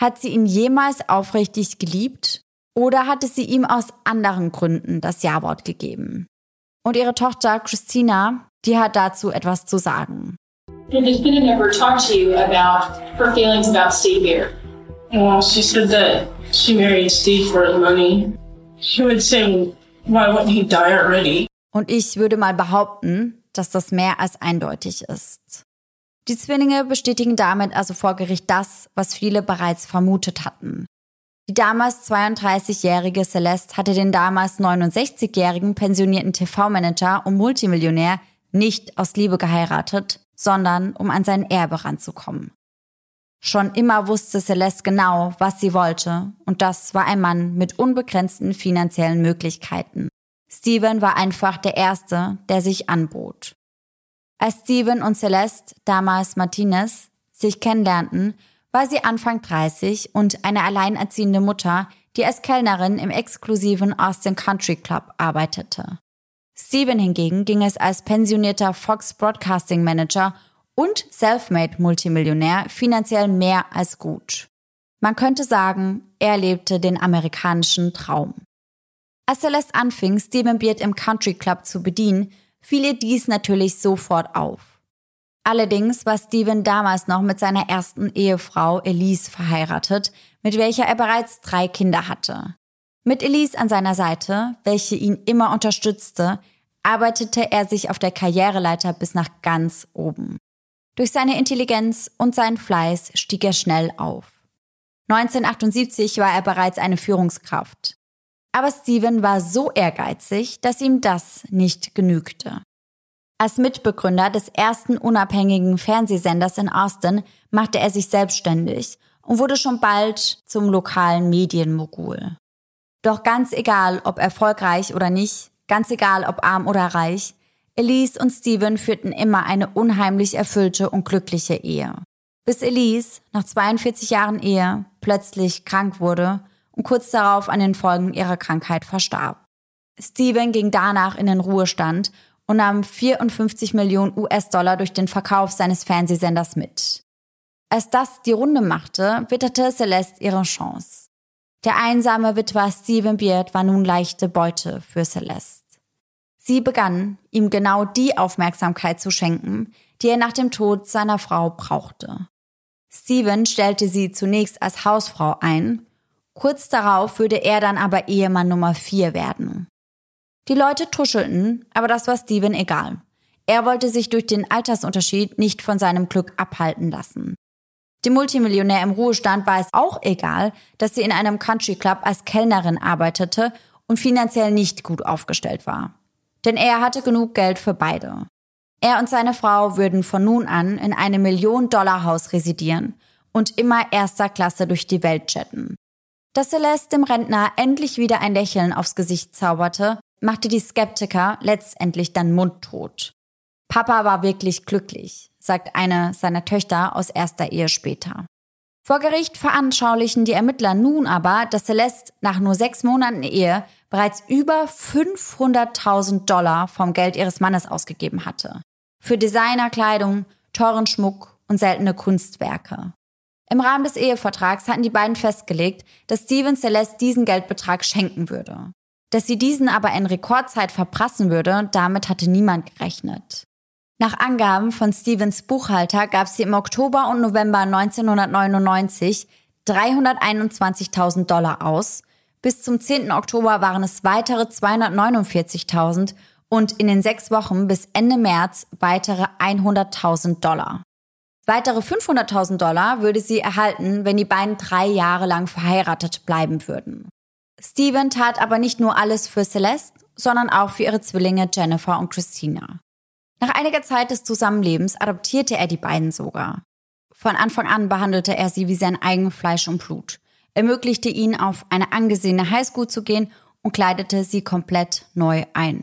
Hat sie ihn jemals aufrichtig geliebt oder hatte sie ihm aus anderen Gründen das Ja-Wort gegeben? Und ihre Tochter Christina, die hat dazu etwas zu sagen. Did Christina never talk to you about her feelings about Steve here? Well, she said that she married Steve for money. She would say, why wouldn't he die already? Und ich würde mal behaupten, dass das mehr als eindeutig ist. Die Zwillinge bestätigen damit also vor Gericht das, was viele bereits vermutet hatten. Die damals 32-jährige Celeste hatte den damals 69-jährigen pensionierten TV-Manager und Multimillionär nicht aus Liebe geheiratet, sondern um an sein Erbe ranzukommen. Schon immer wusste Celeste genau, was sie wollte, und das war ein Mann mit unbegrenzten finanziellen Möglichkeiten. Steven war einfach der Erste, der sich anbot. Als Steven und Celeste, damals Martinez, sich kennenlernten, war sie Anfang 30 und eine alleinerziehende Mutter, die als Kellnerin im exklusiven Austin Country Club arbeitete. Steven hingegen ging es als pensionierter Fox Broadcasting Manager und Selfmade Multimillionär finanziell mehr als gut. Man könnte sagen, er lebte den amerikanischen Traum. Als Celeste anfing, Steven Beard im Country Club zu bedienen, fiel ihr dies natürlich sofort auf. Allerdings war Steven damals noch mit seiner ersten Ehefrau Elise verheiratet, mit welcher er bereits drei Kinder hatte. Mit Elise an seiner Seite, welche ihn immer unterstützte, arbeitete er sich auf der Karriereleiter bis nach ganz oben. Durch seine Intelligenz und seinen Fleiß stieg er schnell auf. 1978 war er bereits eine Führungskraft. Aber Steven war so ehrgeizig, dass ihm das nicht genügte. Als Mitbegründer des ersten unabhängigen Fernsehsenders in Austin machte er sich selbstständig und wurde schon bald zum lokalen Medienmogul. Doch ganz egal, ob erfolgreich oder nicht, ganz egal, ob arm oder reich, Elise und Steven führten immer eine unheimlich erfüllte und glückliche Ehe. Bis Elise nach 42 Jahren Ehe plötzlich krank wurde und kurz darauf an den Folgen ihrer Krankheit verstarb. Steven ging danach in den Ruhestand und nahm 54 Millionen US-Dollar durch den Verkauf seines Fernsehsenders mit. Als das die Runde machte, witterte Celeste ihre Chance. Der einsame Witwer Stephen Beard war nun leichte Beute für Celeste. Sie begann, ihm genau die Aufmerksamkeit zu schenken, die er nach dem Tod seiner Frau brauchte. Stephen stellte sie zunächst als Hausfrau ein, kurz darauf würde er dann aber Ehemann Nummer 4 werden. Die Leute tuschelten, aber das war Steven egal. Er wollte sich durch den Altersunterschied nicht von seinem Glück abhalten lassen. Dem Multimillionär im Ruhestand war es auch egal, dass sie in einem Country Club als Kellnerin arbeitete und finanziell nicht gut aufgestellt war. Denn er hatte genug Geld für beide. Er und seine Frau würden von nun an in einem Million-Dollar-Haus residieren und immer erster Klasse durch die Welt jetten. Dass Celeste dem Rentner endlich wieder ein Lächeln aufs Gesicht zauberte, machte die Skeptiker letztendlich dann mundtot. Papa war wirklich glücklich, sagt eine seiner Töchter aus erster Ehe später. Vor Gericht veranschaulichen die Ermittler nun aber, dass Celeste nach nur sechs Monaten Ehe bereits über 500.000 Dollar vom Geld ihres Mannes ausgegeben hatte. Für Designerkleidung, teuren Schmuck und seltene Kunstwerke. Im Rahmen des Ehevertrags hatten die beiden festgelegt, dass Steven Celeste diesen Geldbetrag schenken würde. Dass sie diesen aber in Rekordzeit verprassen würde, damit hatte niemand gerechnet. Nach Angaben von Stevens Buchhalter gab sie im Oktober und November 1999 321.000 Dollar aus. Bis zum 10. Oktober waren es weitere 249.000 und in den sechs Wochen bis Ende März weitere 100.000 Dollar. Weitere 500.000 Dollar würde sie erhalten, wenn die beiden drei Jahre lang verheiratet bleiben würden. Steven tat aber nicht nur alles für Celeste, sondern auch für ihre Zwillinge Jennifer und Christina. Nach einiger Zeit des Zusammenlebens adoptierte er die beiden sogar. Von Anfang an behandelte er sie wie sein eigen Fleisch und Blut, ermöglichte ihnen auf eine angesehene Highschool zu gehen und kleidete sie komplett neu ein.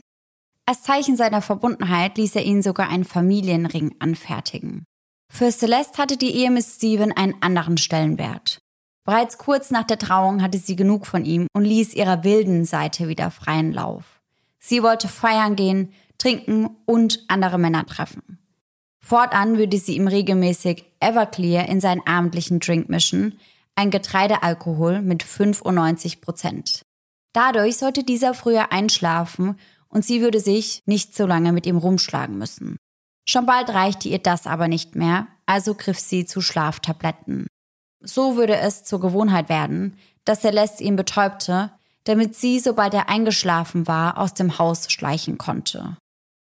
Als Zeichen seiner Verbundenheit ließ er ihnen sogar einen Familienring anfertigen. Für Celeste hatte die Ehe mit Steven einen anderen Stellenwert. Bereits kurz nach der Trauung hatte sie genug von ihm und ließ ihrer wilden Seite wieder freien Lauf. Sie wollte feiern gehen, trinken und andere Männer treffen. Fortan würde sie ihm regelmäßig Everclear in seinen abendlichen Drink mischen, ein Getreidealkohol mit 95 Prozent. Dadurch sollte dieser früher einschlafen und sie würde sich nicht so lange mit ihm rumschlagen müssen. Schon bald reichte ihr das aber nicht mehr, also griff sie zu Schlaftabletten. So würde es zur Gewohnheit werden, dass Celeste ihn betäubte, damit sie, sobald er eingeschlafen war, aus dem Haus schleichen konnte.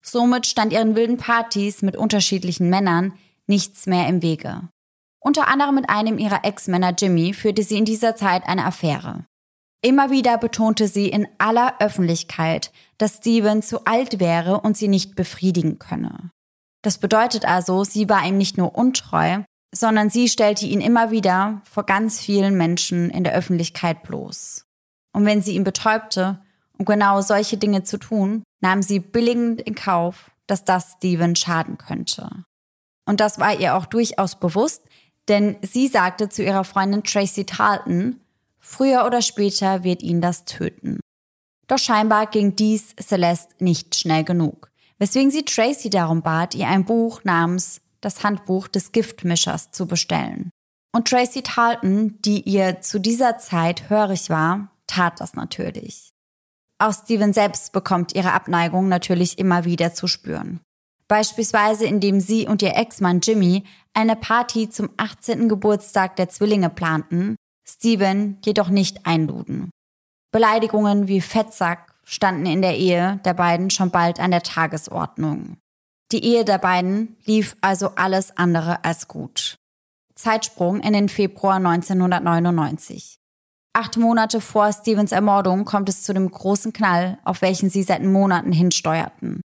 Somit stand ihren wilden Partys mit unterschiedlichen Männern nichts mehr im Wege. Unter anderem mit einem ihrer Ex-Männer Jimmy führte sie in dieser Zeit eine Affäre. Immer wieder betonte sie in aller Öffentlichkeit, dass Steven zu alt wäre und sie nicht befriedigen könne. Das bedeutet also, sie war ihm nicht nur untreu, sondern sie stellte ihn immer wieder vor ganz vielen Menschen in der Öffentlichkeit bloß. Und wenn sie ihn betäubte, um genau solche Dinge zu tun, nahm sie billigend in Kauf, dass das Steven schaden könnte. Und das war ihr auch durchaus bewusst, denn sie sagte zu ihrer Freundin Tracy Tarleton, früher oder später wird ihn das töten. Doch scheinbar ging dies Celeste nicht schnell genug, weswegen sie Tracy darum bat, ihr ein Buch namens das Handbuch des Giftmischers zu bestellen. Und Tracy Tarleton, die ihr zu dieser Zeit hörig war, tat das natürlich. Auch Steven selbst bekommt ihre Abneigung natürlich immer wieder zu spüren. Beispielsweise indem sie und ihr Ex-Mann Jimmy eine Party zum 18. Geburtstag der Zwillinge planten, Steven jedoch nicht einluden. Beleidigungen wie Fettsack standen in der Ehe der beiden schon bald an der Tagesordnung. Die Ehe der beiden lief also alles andere als gut. Zeitsprung in den Februar 1999. Acht Monate vor Stevens Ermordung kommt es zu dem großen Knall, auf welchen sie seit Monaten hinsteuerten.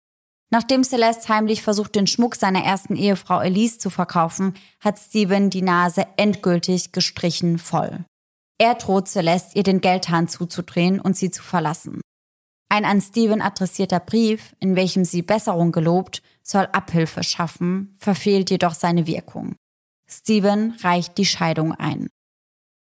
Nachdem Celeste heimlich versucht, den Schmuck seiner ersten Ehefrau Elise zu verkaufen, hat Steven die Nase endgültig gestrichen voll. Er droht Celeste, ihr den Geldhahn zuzudrehen und sie zu verlassen. Ein an Steven adressierter Brief, in welchem sie Besserung gelobt, soll Abhilfe schaffen, verfehlt jedoch seine Wirkung. Steven reicht die Scheidung ein.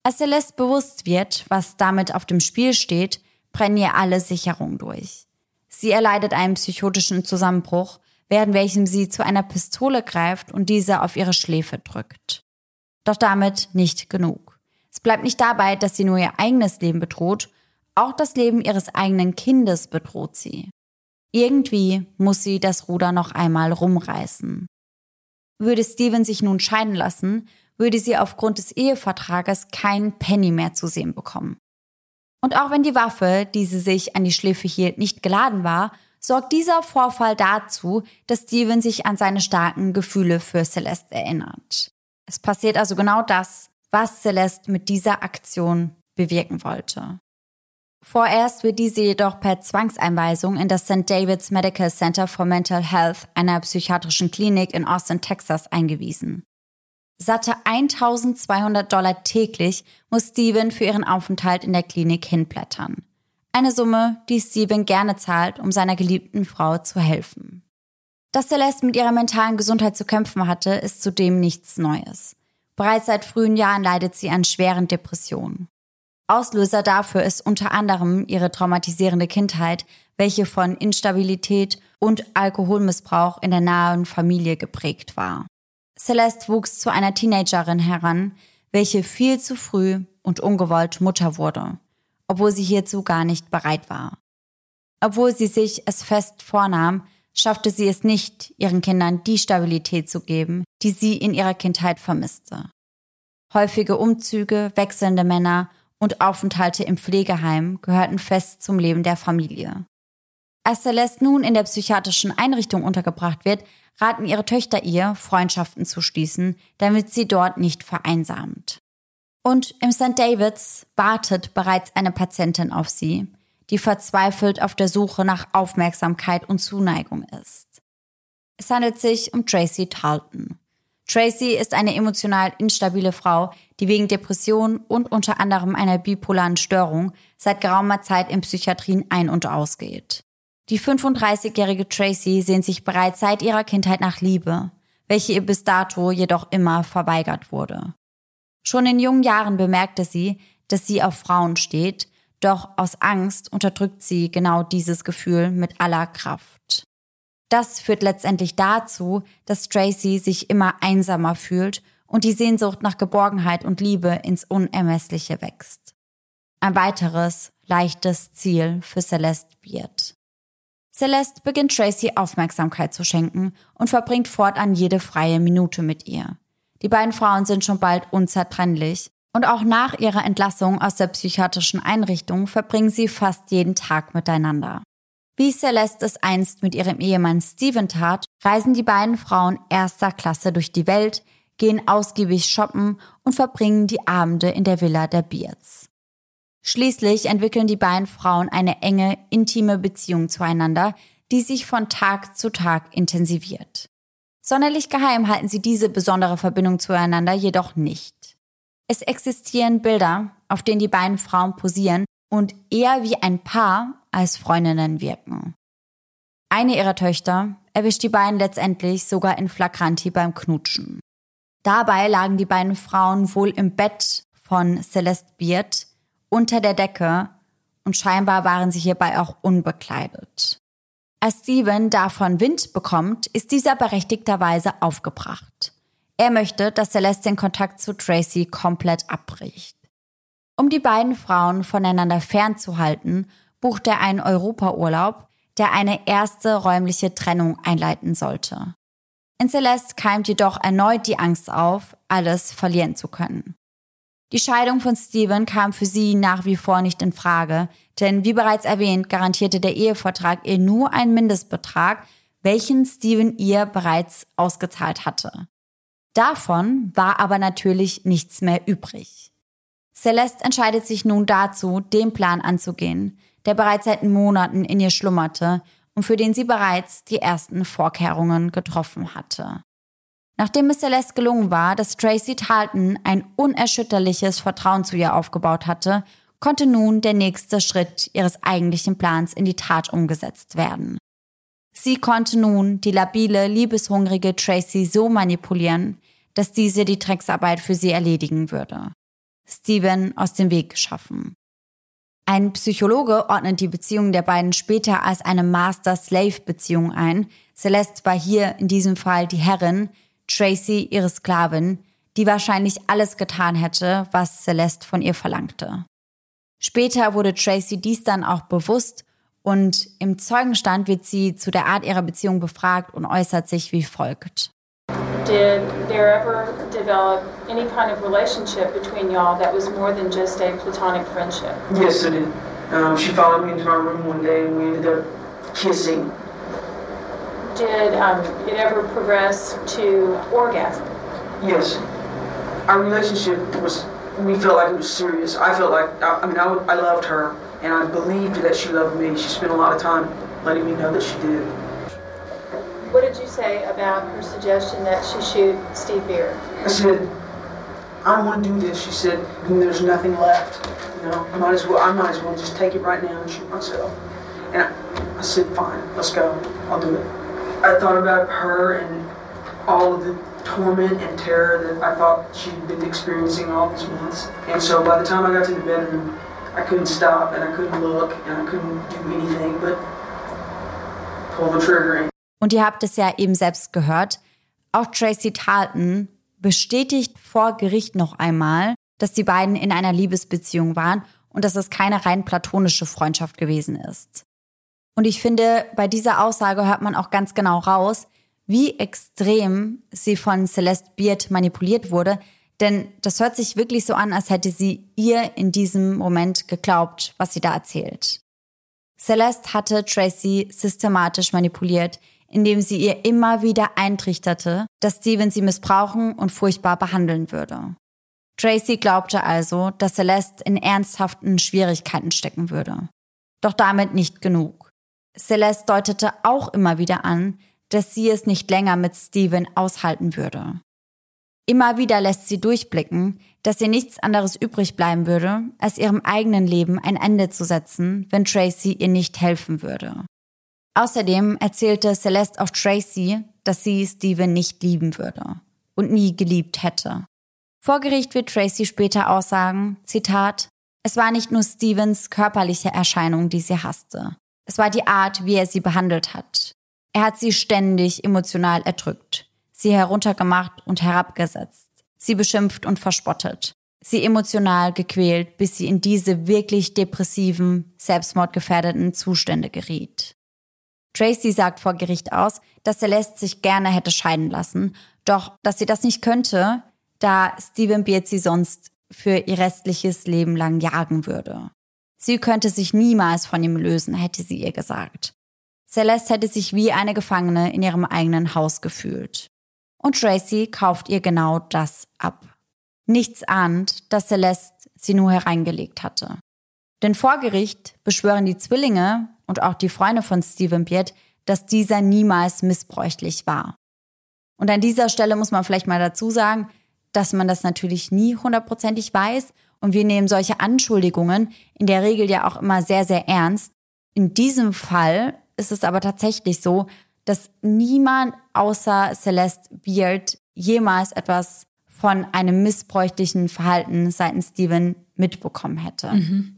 Als Celeste bewusst wird, was damit auf dem Spiel steht, brennen ihr alle Sicherungen durch. Sie erleidet einen psychotischen Zusammenbruch, während welchem sie zu einer Pistole greift und diese auf ihre Schläfe drückt. Doch damit nicht genug. Es bleibt nicht dabei, dass sie nur ihr eigenes Leben bedroht, auch das Leben ihres eigenen Kindes bedroht sie. Irgendwie muss sie das Ruder noch einmal rumreißen. Würde Steven sich nun scheiden lassen, würde sie aufgrund des Ehevertrages keinen Penny mehr zu sehen bekommen. Und auch wenn die Waffe, die sie sich an die Schläfe hielt, nicht geladen war, sorgt dieser Vorfall dazu, dass Steven sich an seine starken Gefühle für Celeste erinnert. Es passiert also genau das, was Celeste mit dieser Aktion bewirken wollte. Vorerst wird diese jedoch per Zwangseinweisung in das St. David's Medical Center for Mental Health, einer psychiatrischen Klinik in Austin, Texas, eingewiesen. Satte 1200 Dollar täglich muss Steven für ihren Aufenthalt in der Klinik hinblättern. Eine Summe, die Steven gerne zahlt, um seiner geliebten Frau zu helfen. Dass Celeste mit ihrer mentalen Gesundheit zu kämpfen hatte, ist zudem nichts Neues. Bereits seit frühen Jahren leidet sie an schweren Depressionen. Auslöser dafür ist unter anderem ihre traumatisierende Kindheit, welche von Instabilität und Alkoholmissbrauch in der nahen Familie geprägt war. Celeste wuchs zu einer Teenagerin heran, welche viel zu früh und ungewollt Mutter wurde, obwohl sie hierzu gar nicht bereit war. Obwohl sie sich es fest vornahm, schaffte sie es nicht, ihren Kindern die Stabilität zu geben, die sie in ihrer Kindheit vermisste. Häufige Umzüge, wechselnde Männer und Aufenthalte im Pflegeheim gehörten fest zum Leben der Familie. Als Celeste nun in der psychiatrischen Einrichtung untergebracht wird, raten ihre Töchter ihr, Freundschaften zu schließen, damit sie dort nicht vereinsamt. Und im St. Davids wartet bereits eine Patientin auf sie, die verzweifelt auf der Suche nach Aufmerksamkeit und Zuneigung ist. Es handelt sich um Tracy Tarleton. Tracy ist eine emotional instabile Frau, die wegen Depression und unter anderem einer bipolaren Störung seit geraumer Zeit in Psychiatrien ein- und ausgeht. Die 35-jährige Tracy sehnt sich bereits seit ihrer Kindheit nach Liebe, welche ihr bis dato jedoch immer verweigert wurde. Schon in jungen Jahren bemerkte sie, dass sie auf Frauen steht, doch aus Angst unterdrückt sie genau dieses Gefühl mit aller Kraft. Das führt letztendlich dazu, dass Tracy sich immer einsamer fühlt und die Sehnsucht nach Geborgenheit und Liebe ins Unermessliche wächst. Ein weiteres, leichtes Ziel für Celeste wird. Celeste beginnt Tracy Aufmerksamkeit zu schenken und verbringt fortan jede freie Minute mit ihr. Die beiden Frauen sind schon bald unzertrennlich und auch nach ihrer Entlassung aus der psychiatrischen Einrichtung verbringen sie fast jeden Tag miteinander. Wie Celeste es einst mit ihrem Ehemann Steven tat, reisen die beiden Frauen erster Klasse durch die Welt, gehen ausgiebig shoppen und verbringen die Abende in der Villa der Beards. Schließlich entwickeln die beiden Frauen eine enge, intime Beziehung zueinander, die sich von Tag zu Tag intensiviert. Sonderlich geheim halten sie diese besondere Verbindung zueinander jedoch nicht. Es existieren Bilder, auf denen die beiden Frauen posieren und eher wie ein Paar als Freundinnen wirken. Eine ihrer Töchter erwischt die beiden letztendlich sogar in Flagranti beim Knutschen. Dabei lagen die beiden Frauen wohl im Bett von Celeste Beard, unter der Decke und scheinbar waren sie hierbei auch unbekleidet. Als Steven davon Wind bekommt, ist dieser berechtigterweise aufgebracht. Er möchte, dass Celeste den Kontakt zu Tracy komplett abbricht. Um die beiden Frauen voneinander fernzuhalten, bucht er einen Europaurlaub, der eine erste räumliche Trennung einleiten sollte. In Celeste keimt jedoch erneut die Angst auf, alles verlieren zu können. Die Scheidung von Steven kam für sie nach wie vor nicht in Frage, denn wie bereits erwähnt, garantierte der Ehevertrag ihr nur einen Mindestbetrag, welchen Steven ihr bereits ausgezahlt hatte. Davon war aber natürlich nichts mehr übrig. Celeste entscheidet sich nun dazu, den Plan anzugehen, der bereits seit Monaten in ihr schlummerte und für den sie bereits die ersten Vorkehrungen getroffen hatte. Nachdem es Celeste gelungen war, dass Tracy Talton ein unerschütterliches Vertrauen zu ihr aufgebaut hatte, konnte nun der nächste Schritt ihres eigentlichen Plans in die Tat umgesetzt werden. Sie konnte nun die labile, liebeshungrige Tracy so manipulieren, dass diese die Drecksarbeit für sie erledigen würde. Steven aus dem Weg schaffen. Ein Psychologe ordnet die Beziehung der beiden später als eine Master-Slave-Beziehung ein. Celeste war hier in diesem Fall die Herrin, Tracy ihre Sklavin, die wahrscheinlich alles getan hätte, was Celeste von ihr verlangte. Später wurde Tracy dies dann auch bewusst und im Zeugenstand wird sie zu der Art ihrer Beziehung befragt und äußert sich wie folgt. Did there ever develop any kind of relationship between y'all that was more than just a platonic friendship? Yes, it did. Um, she followed me into my room one day and we ended up kissing. Did um, it ever progress to orgasm? Yes. Our relationship was, we felt like it was serious. I felt like, I, I mean, I, I loved her and I believed that she loved me. She spent a lot of time letting me know that she did. What did you say about her suggestion that she shoot Steve Beard? I said, I want to do this. She said, and there's nothing left. You know, I might as well, I might as well just take it right now and shoot myself. And I, I said, fine, let's go. I'll do it. I thought about her and all of the torment and terror that I thought she'd been experiencing all these months. And so by the time I got to the bedroom, I couldn't stop and I couldn't look and I couldn't do anything but pull the trigger. Und ihr habt es ja eben selbst gehört. Auch Tracy Talton bestätigt vor Gericht noch einmal, dass die beiden in einer Liebesbeziehung waren und dass es keine rein platonische Freundschaft gewesen ist. Und ich finde, bei dieser Aussage hört man auch ganz genau raus, wie extrem sie von Celeste Beard manipuliert wurde, denn das hört sich wirklich so an, als hätte sie ihr in diesem Moment geglaubt, was sie da erzählt. Celeste hatte Tracy systematisch manipuliert, indem sie ihr immer wieder eintrichterte, dass Steven sie missbrauchen und furchtbar behandeln würde. Tracy glaubte also, dass Celeste in ernsthaften Schwierigkeiten stecken würde. Doch damit nicht genug. Celeste deutete auch immer wieder an, dass sie es nicht länger mit Steven aushalten würde. Immer wieder lässt sie durchblicken, dass ihr nichts anderes übrig bleiben würde, als ihrem eigenen Leben ein Ende zu setzen, wenn Tracy ihr nicht helfen würde. Außerdem erzählte Celeste auch Tracy, dass sie Steven nicht lieben würde und nie geliebt hätte. Vor Gericht wird Tracy später aussagen, Zitat, es war nicht nur Stevens körperliche Erscheinung, die sie hasste. Es war die Art, wie er sie behandelt hat. Er hat sie ständig emotional erdrückt, sie heruntergemacht und herabgesetzt, sie beschimpft und verspottet, sie emotional gequält, bis sie in diese wirklich depressiven, selbstmordgefährdeten Zustände geriet. Tracy sagt vor Gericht aus, dass Celeste sich gerne hätte scheiden lassen, doch dass sie das nicht könnte, da Stephen Beard sie sonst für ihr restliches Leben lang jagen würde. Sie könnte sich niemals von ihm lösen, hätte sie ihr gesagt. Celeste hätte sich wie eine Gefangene in ihrem eigenen Haus gefühlt. Und Tracy kauft ihr genau das ab. Nichts ahnt, dass Celeste sie nur hereingelegt hatte. Denn vor Gericht beschwören die Zwillinge und auch die Freunde von Stephen Beard, dass dieser niemals missbräuchlich war. Und an dieser Stelle muss man vielleicht mal dazu sagen, dass man das natürlich nie hundertprozentig weiß und wir nehmen solche Anschuldigungen in der Regel ja auch immer sehr, sehr ernst. In diesem Fall ist es aber tatsächlich so, dass niemand außer Celeste Beard jemals etwas von einem missbräuchlichen Verhalten seitens Steven mitbekommen hätte. Mhm.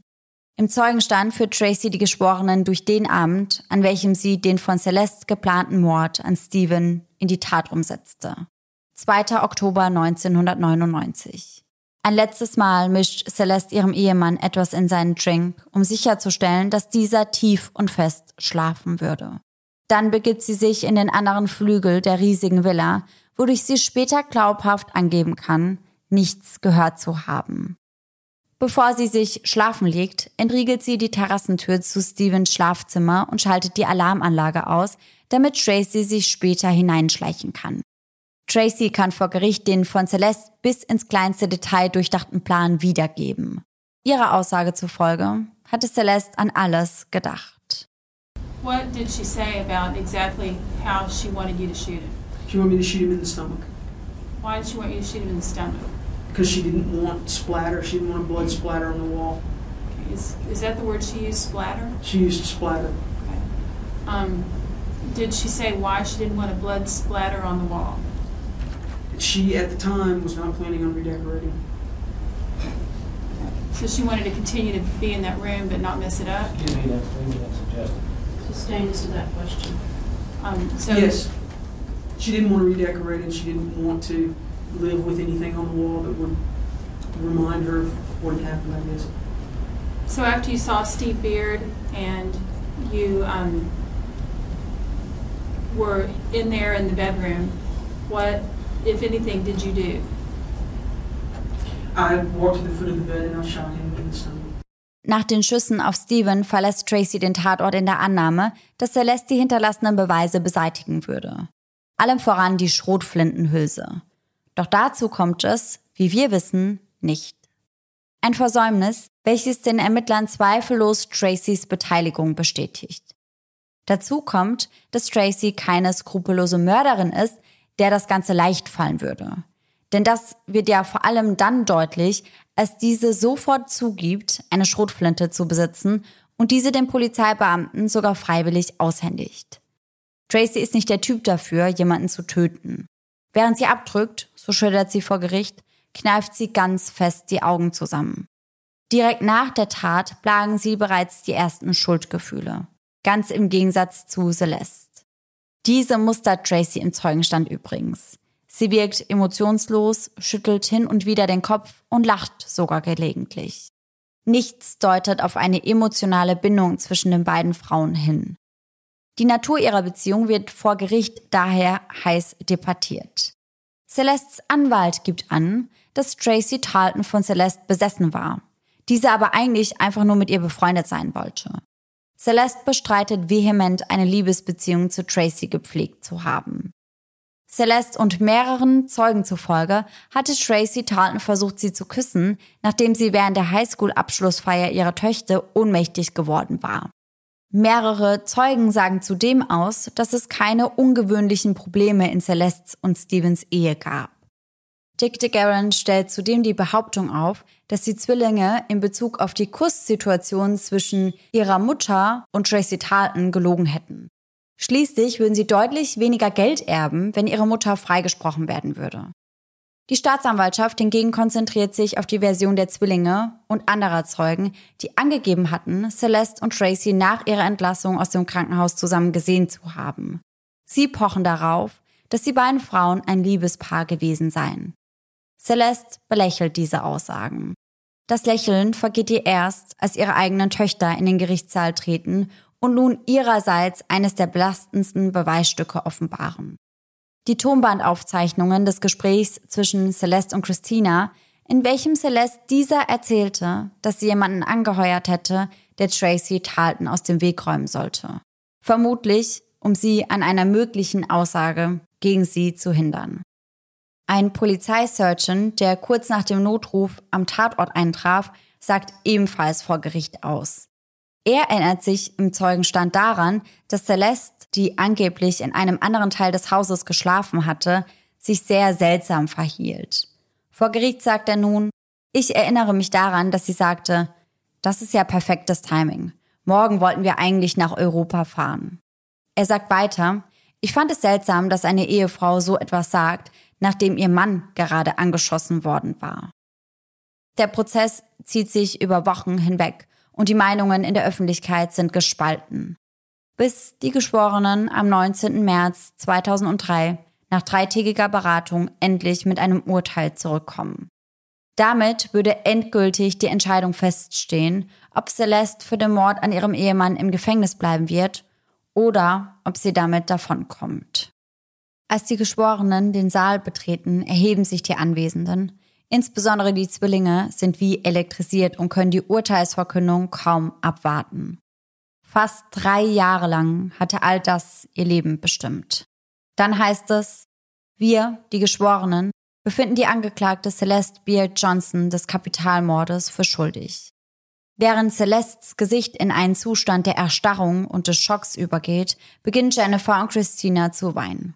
Im Zeugenstand führt Tracy die Geschworenen durch den Abend, an welchem sie den von Celeste geplanten Mord an Stephen in die Tat umsetzte. 2. Oktober 1999. Ein letztes Mal mischt Celeste ihrem Ehemann etwas in seinen Drink, um sicherzustellen, dass dieser tief und fest schlafen würde. Dann begibt sie sich in den anderen Flügel der riesigen Villa, wodurch sie später glaubhaft angeben kann, nichts gehört zu haben. Bevor sie sich schlafen legt, entriegelt sie die Terrassentür zu Stevens Schlafzimmer und schaltet die Alarmanlage aus, damit Tracy sich später hineinschleichen kann. Tracy kann vor Gericht den von Celeste bis ins kleinste Detail durchdachten Plan wiedergeben. Ihrer Aussage zufolge hatte Celeste an alles gedacht. What did she say about exactly how she wanted you to shoot him? She wanted me to shoot him in the stomach Why did she want you to shoot him in the stomach? Because she didn't want splatter. She didn't want a blood splatter on the wall. Is, is that the word she used, splatter? She used splatter. Okay. Um, did she say why she didn't want a blood splatter on the wall? She, at the time, was not planning on redecorating. So she wanted to continue to be in that room but not mess it up? Give me that thing that's adjusted. Sustain us to that question. Um, so Yes. She didn't want to redecorate and she didn't want to live with anything on the wall that would remind her of what had happened, I guess. So after you saw Steve Beard and you um, were in there in the bedroom, what, if anything, did you do? I walked to the foot of the bed and I shot him in the stomach. Nach den Schüssen auf Steven verlässt Tracy den Tatort in der Annahme, dass Celeste die hinterlassenen Beweise beseitigen würde. Allem voran die Schrotflintenhülse. Doch dazu kommt es, wie wir wissen, nicht. Ein Versäumnis, welches den Ermittlern zweifellos Tracys Beteiligung bestätigt. Dazu kommt, dass Tracy keine skrupellose Mörderin ist, der das Ganze leicht fallen würde. Denn das wird ja vor allem dann deutlich, als diese sofort zugibt, eine Schrotflinte zu besitzen und diese den Polizeibeamten sogar freiwillig aushändigt. Tracy ist nicht der Typ dafür, jemanden zu töten. Während sie abdrückt, so schildert sie vor Gericht, kneift sie ganz fest die Augen zusammen. Direkt nach der Tat plagen sie bereits die ersten Schuldgefühle. Ganz im Gegensatz zu Celeste. Diese mustert Tracy im Zeugenstand übrigens. Sie wirkt emotionslos, schüttelt hin und wieder den Kopf und lacht sogar gelegentlich. Nichts deutet auf eine emotionale Bindung zwischen den beiden Frauen hin. Die Natur ihrer Beziehung wird vor Gericht daher heiß debattiert. Celestes Anwalt gibt an, dass Tracy Tarleton von Celeste besessen war, diese aber eigentlich einfach nur mit ihr befreundet sein wollte. Celeste bestreitet vehement, eine Liebesbeziehung zu Tracy gepflegt zu haben. Celeste und mehreren Zeugen zufolge hatte Tracy Tarleton versucht, sie zu küssen, nachdem sie während der Highschool-Abschlussfeier ihrer Töchter ohnmächtig geworden war. Mehrere Zeugen sagen zudem aus, dass es keine ungewöhnlichen Probleme in Celestes und Stevens Ehe gab. Dick DeGarren stellt zudem die Behauptung auf, dass die Zwillinge in Bezug auf die Kusssituation zwischen ihrer Mutter und Tracy Tarleton gelogen hätten. Schließlich würden sie deutlich weniger Geld erben, wenn ihre Mutter freigesprochen werden würde. Die Staatsanwaltschaft hingegen konzentriert sich auf die Version der Zwillinge und anderer Zeugen, die angegeben hatten, Celeste und Tracy nach ihrer Entlassung aus dem Krankenhaus zusammen gesehen zu haben. Sie pochen darauf, dass die beiden Frauen ein Liebespaar gewesen seien. Celeste belächelt diese Aussagen. Das Lächeln vergeht ihr erst, als ihre eigenen Töchter in den Gerichtssaal treten und nun ihrerseits eines der belastendsten Beweisstücke offenbaren. Die Tonbandaufzeichnungen des Gesprächs zwischen Celeste und Christina, in welchem Celeste dieser erzählte, dass sie jemanden angeheuert hätte, der Tracy Tarleton aus dem Weg räumen sollte. Vermutlich, um sie an einer möglichen Aussage gegen sie zu hindern. Ein Polizeisurgeon, der kurz nach dem Notruf am Tatort eintraf, sagt ebenfalls vor Gericht aus. Er erinnert sich im Zeugenstand daran, dass Celeste, die angeblich in einem anderen Teil des Hauses geschlafen hatte, sich sehr seltsam verhielt. Vor Gericht sagt er nun, ich erinnere mich daran, dass sie sagte, das ist ja perfektes Timing. Morgen wollten wir eigentlich nach Europa fahren. Er sagt weiter, ich fand es seltsam, dass eine Ehefrau so etwas sagt, nachdem ihr Mann gerade angeschossen worden war. Der Prozess zieht sich über Wochen hinweg und die Meinungen in der Öffentlichkeit sind gespalten. Bis die Geschworenen am 19. März 2003 nach dreitägiger Beratung endlich mit einem Urteil zurückkommen. Damit würde endgültig die Entscheidung feststehen, ob Celeste für den Mord an ihrem Ehemann im Gefängnis bleiben wird oder ob sie damit davonkommt. Als die Geschworenen den Saal betreten, erheben sich die Anwesenden, Insbesondere die Zwillinge sind wie elektrisiert und können die Urteilsverkündung kaum abwarten. Fast drei Jahre lang hatte all das ihr Leben bestimmt. Dann heißt es, wir, die Geschworenen, befinden die Angeklagte Celeste Beard Johnson des Kapitalmordes für schuldig. Während Celestes Gesicht in einen Zustand der Erstarrung und des Schocks übergeht, beginnen Jennifer und Christina zu weinen.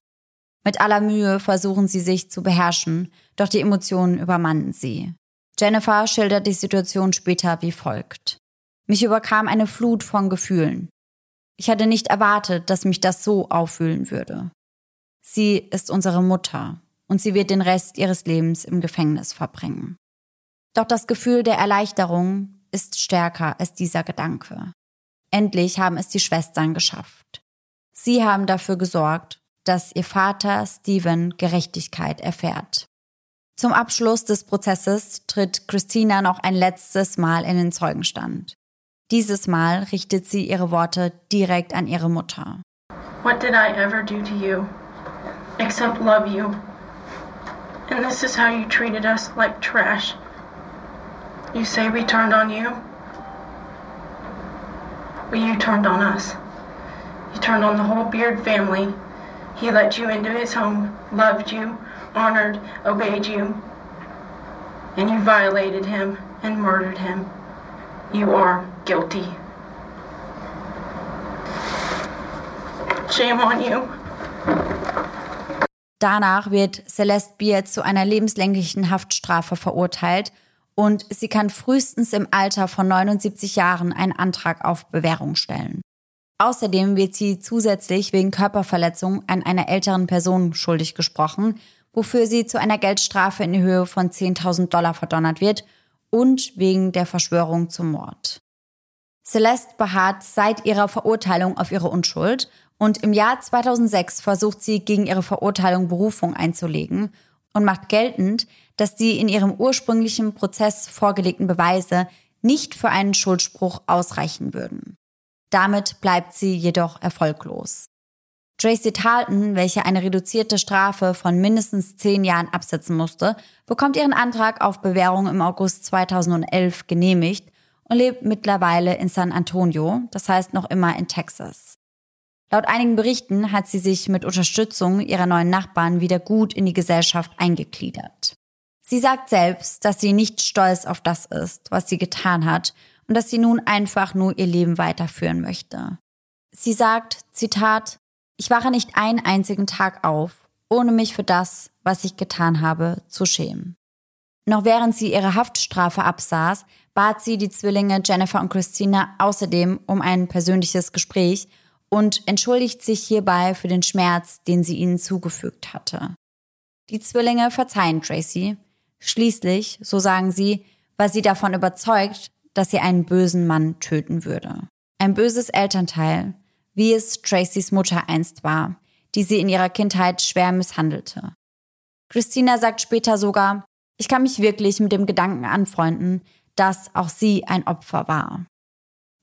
Mit aller Mühe versuchen sie sich zu beherrschen, doch die Emotionen übermannen sie. Jennifer schildert die Situation später wie folgt. Mich überkam eine Flut von Gefühlen. Ich hatte nicht erwartet, dass mich das so auffühlen würde. Sie ist unsere Mutter und sie wird den Rest ihres Lebens im Gefängnis verbringen. Doch das Gefühl der Erleichterung ist stärker als dieser Gedanke. Endlich haben es die Schwestern geschafft. Sie haben dafür gesorgt, dass ihr Vater Stephen Gerechtigkeit erfährt. Zum Abschluss des Prozesses tritt Christina noch ein letztes Mal in den Zeugenstand. Dieses Mal richtet sie ihre Worte direkt an ihre Mutter. What did I ever do to you except love you? And this is how you treated us like trash. You say we turned on you? Well, you turned on us. You turned on the whole Beard family. He let you into his home, loved you, honored, obeyed you. And you violated him and murdered him. You are guilty. Shame on you. Danach wird Celeste Beard zu einer lebenslänglichen Haftstrafe verurteilt und sie kann frühestens im Alter von 79 Jahren einen Antrag auf Bewährung stellen. Außerdem wird sie zusätzlich wegen Körperverletzung an einer älteren Person schuldig gesprochen, wofür sie zu einer Geldstrafe in Höhe von 10.000 Dollar verdonnert wird und wegen der Verschwörung zum Mord. Celeste beharrt seit ihrer Verurteilung auf ihre Unschuld und im Jahr 2006 versucht sie gegen ihre Verurteilung Berufung einzulegen und macht geltend, dass die in ihrem ursprünglichen Prozess vorgelegten Beweise nicht für einen Schuldspruch ausreichen würden. Damit bleibt sie jedoch erfolglos. Tracy Talton, welche eine reduzierte Strafe von mindestens zehn Jahren absetzen musste, bekommt ihren Antrag auf Bewährung im August 2011 genehmigt und lebt mittlerweile in San Antonio, das heißt noch immer in Texas. Laut einigen Berichten hat sie sich mit Unterstützung ihrer neuen Nachbarn wieder gut in die Gesellschaft eingegliedert. Sie sagt selbst, dass sie nicht stolz auf das ist, was sie getan hat und dass sie nun einfach nur ihr Leben weiterführen möchte. Sie sagt, Zitat, ich wache nicht einen einzigen Tag auf, ohne mich für das, was ich getan habe, zu schämen. Noch während sie ihre Haftstrafe absaß, bat sie die Zwillinge Jennifer und Christina außerdem um ein persönliches Gespräch und entschuldigt sich hierbei für den Schmerz, den sie ihnen zugefügt hatte. Die Zwillinge verzeihen Tracy. Schließlich, so sagen sie, war sie davon überzeugt, dass sie einen bösen Mann töten würde. Ein böses Elternteil, wie es Tracys Mutter einst war, die sie in ihrer Kindheit schwer misshandelte. Christina sagt später sogar, ich kann mich wirklich mit dem Gedanken anfreunden, dass auch sie ein Opfer war.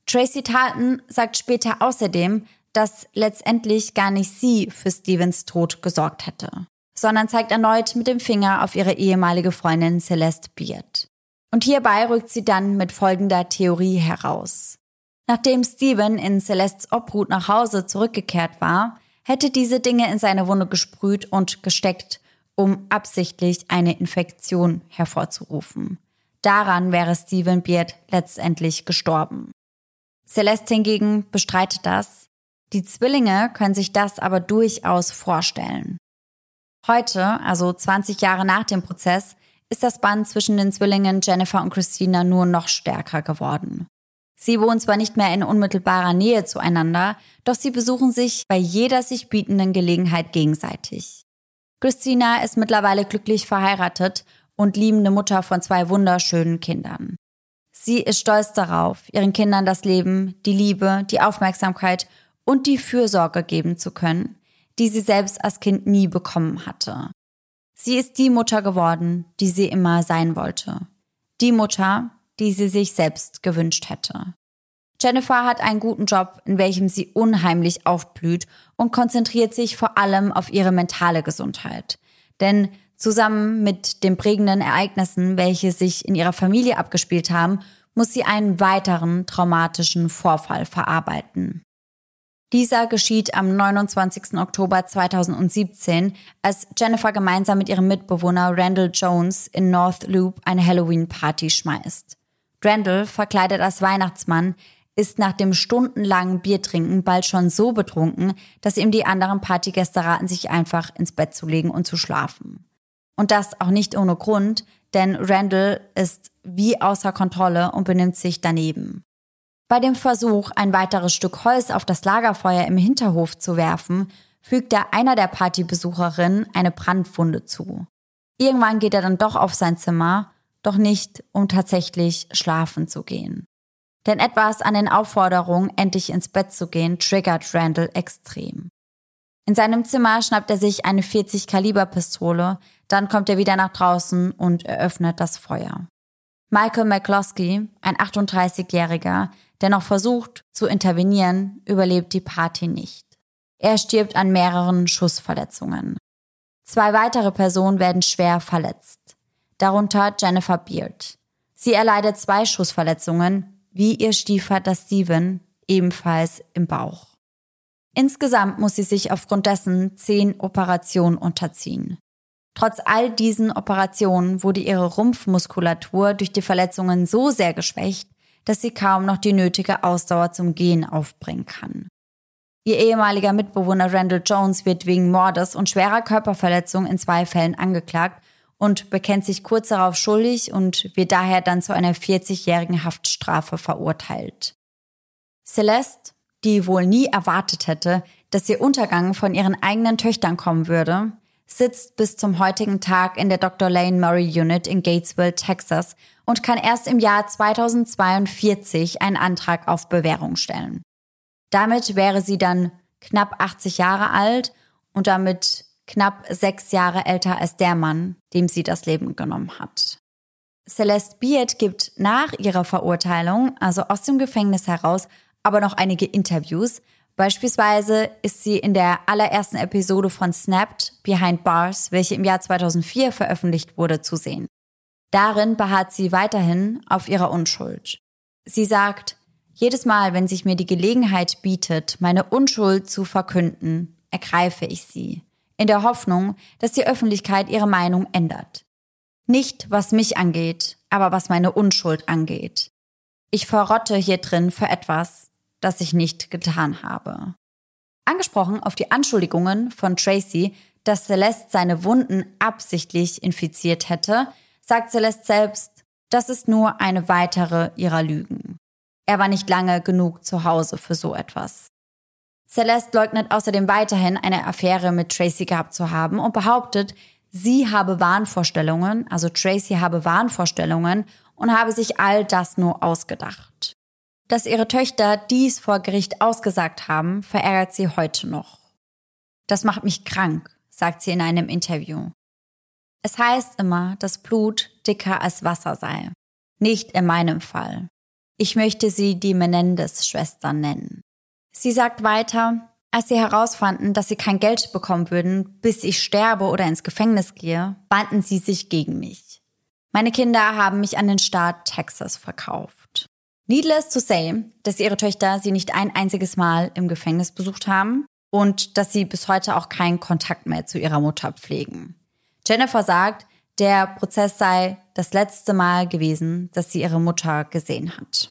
Tracy Talton sagt später außerdem, dass letztendlich gar nicht sie für Stevens Tod gesorgt hätte, sondern zeigt erneut mit dem Finger auf ihre ehemalige Freundin Celeste Beard. Und hierbei rückt sie dann mit folgender Theorie heraus. Nachdem Steven in Celestes Obhut nach Hause zurückgekehrt war, hätte diese Dinge in seine Wunde gesprüht und gesteckt, um absichtlich eine Infektion hervorzurufen. Daran wäre Steven Beard letztendlich gestorben. Celeste hingegen bestreitet das die Zwillinge können sich das aber durchaus vorstellen. Heute, also 20 Jahre nach dem Prozess, ist das Band zwischen den Zwillingen Jennifer und Christina nur noch stärker geworden. Sie wohnen zwar nicht mehr in unmittelbarer Nähe zueinander, doch sie besuchen sich bei jeder sich bietenden Gelegenheit gegenseitig. Christina ist mittlerweile glücklich verheiratet und liebende Mutter von zwei wunderschönen Kindern. Sie ist stolz darauf, ihren Kindern das Leben, die Liebe, die Aufmerksamkeit und die Fürsorge geben zu können, die sie selbst als Kind nie bekommen hatte. Sie ist die Mutter geworden, die sie immer sein wollte. Die Mutter, die sie sich selbst gewünscht hätte. Jennifer hat einen guten Job, in welchem sie unheimlich aufblüht und konzentriert sich vor allem auf ihre mentale Gesundheit. Denn zusammen mit den prägenden Ereignissen, welche sich in ihrer Familie abgespielt haben, muss sie einen weiteren traumatischen Vorfall verarbeiten. Dieser geschieht am 29. Oktober 2017, als Jennifer gemeinsam mit ihrem Mitbewohner Randall Jones in North Loop eine Halloween-Party schmeißt. Randall, verkleidet als Weihnachtsmann, ist nach dem stundenlangen Biertrinken bald schon so betrunken, dass ihm die anderen Partygäste raten, sich einfach ins Bett zu legen und zu schlafen. Und das auch nicht ohne Grund, denn Randall ist wie außer Kontrolle und benimmt sich daneben. Bei dem Versuch, ein weiteres Stück Holz auf das Lagerfeuer im Hinterhof zu werfen, fügt er einer der Partybesucherinnen eine Brandwunde zu. Irgendwann geht er dann doch auf sein Zimmer, doch nicht, um tatsächlich schlafen zu gehen. Denn etwas an den Aufforderungen, endlich ins Bett zu gehen, triggert Randall extrem. In seinem Zimmer schnappt er sich eine 40 Kaliber Pistole, dann kommt er wieder nach draußen und eröffnet das Feuer. Michael McCloskey, ein 38-Jähriger, der noch versucht zu intervenieren, überlebt die Party nicht. Er stirbt an mehreren Schussverletzungen. Zwei weitere Personen werden schwer verletzt, darunter Jennifer Beard. Sie erleidet zwei Schussverletzungen, wie ihr Stiefvater Steven, ebenfalls im Bauch. Insgesamt muss sie sich aufgrund dessen zehn Operationen unterziehen. Trotz all diesen Operationen wurde ihre Rumpfmuskulatur durch die Verletzungen so sehr geschwächt, dass sie kaum noch die nötige Ausdauer zum Gehen aufbringen kann. Ihr ehemaliger Mitbewohner Randall Jones wird wegen Mordes und schwerer Körperverletzung in zwei Fällen angeklagt und bekennt sich kurz darauf schuldig und wird daher dann zu einer 40-jährigen Haftstrafe verurteilt. Celeste, die wohl nie erwartet hätte, dass ihr Untergang von ihren eigenen Töchtern kommen würde, sitzt bis zum heutigen Tag in der Dr. Lane Murray Unit in Gatesville, Texas und kann erst im Jahr 2042 einen Antrag auf Bewährung stellen. Damit wäre sie dann knapp 80 Jahre alt und damit knapp sechs Jahre älter als der Mann, dem sie das Leben genommen hat. Celeste Beard gibt nach ihrer Verurteilung, also aus dem Gefängnis heraus, aber noch einige Interviews. Beispielsweise ist sie in der allerersten Episode von Snapped Behind Bars, welche im Jahr 2004 veröffentlicht wurde, zu sehen. Darin beharrt sie weiterhin auf ihrer Unschuld. Sie sagt, jedes Mal, wenn sich mir die Gelegenheit bietet, meine Unschuld zu verkünden, ergreife ich sie in der Hoffnung, dass die Öffentlichkeit ihre Meinung ändert. Nicht, was mich angeht, aber was meine Unschuld angeht. Ich verrotte hier drin für etwas, das ich nicht getan habe. Angesprochen auf die Anschuldigungen von Tracy, dass Celeste seine Wunden absichtlich infiziert hätte, sagt Celeste selbst, das ist nur eine weitere ihrer Lügen. Er war nicht lange genug zu Hause für so etwas. Celeste leugnet außerdem weiterhin eine Affäre mit Tracy gehabt zu haben und behauptet, sie habe Wahnvorstellungen, also Tracy habe Wahnvorstellungen und habe sich all das nur ausgedacht. Dass ihre Töchter dies vor Gericht ausgesagt haben, verärgert sie heute noch. Das macht mich krank, sagt sie in einem Interview. Es heißt immer, dass Blut dicker als Wasser sei. Nicht in meinem Fall. Ich möchte sie die Menendez-Schwestern nennen. Sie sagt weiter, als sie herausfanden, dass sie kein Geld bekommen würden, bis ich sterbe oder ins Gefängnis gehe, wandten sie sich gegen mich. Meine Kinder haben mich an den Staat Texas verkauft. Needless to say, dass ihre Töchter sie nicht ein einziges Mal im Gefängnis besucht haben und dass sie bis heute auch keinen Kontakt mehr zu ihrer Mutter pflegen. Jennifer sagt, der Prozess sei das letzte Mal gewesen, dass sie ihre Mutter gesehen hat.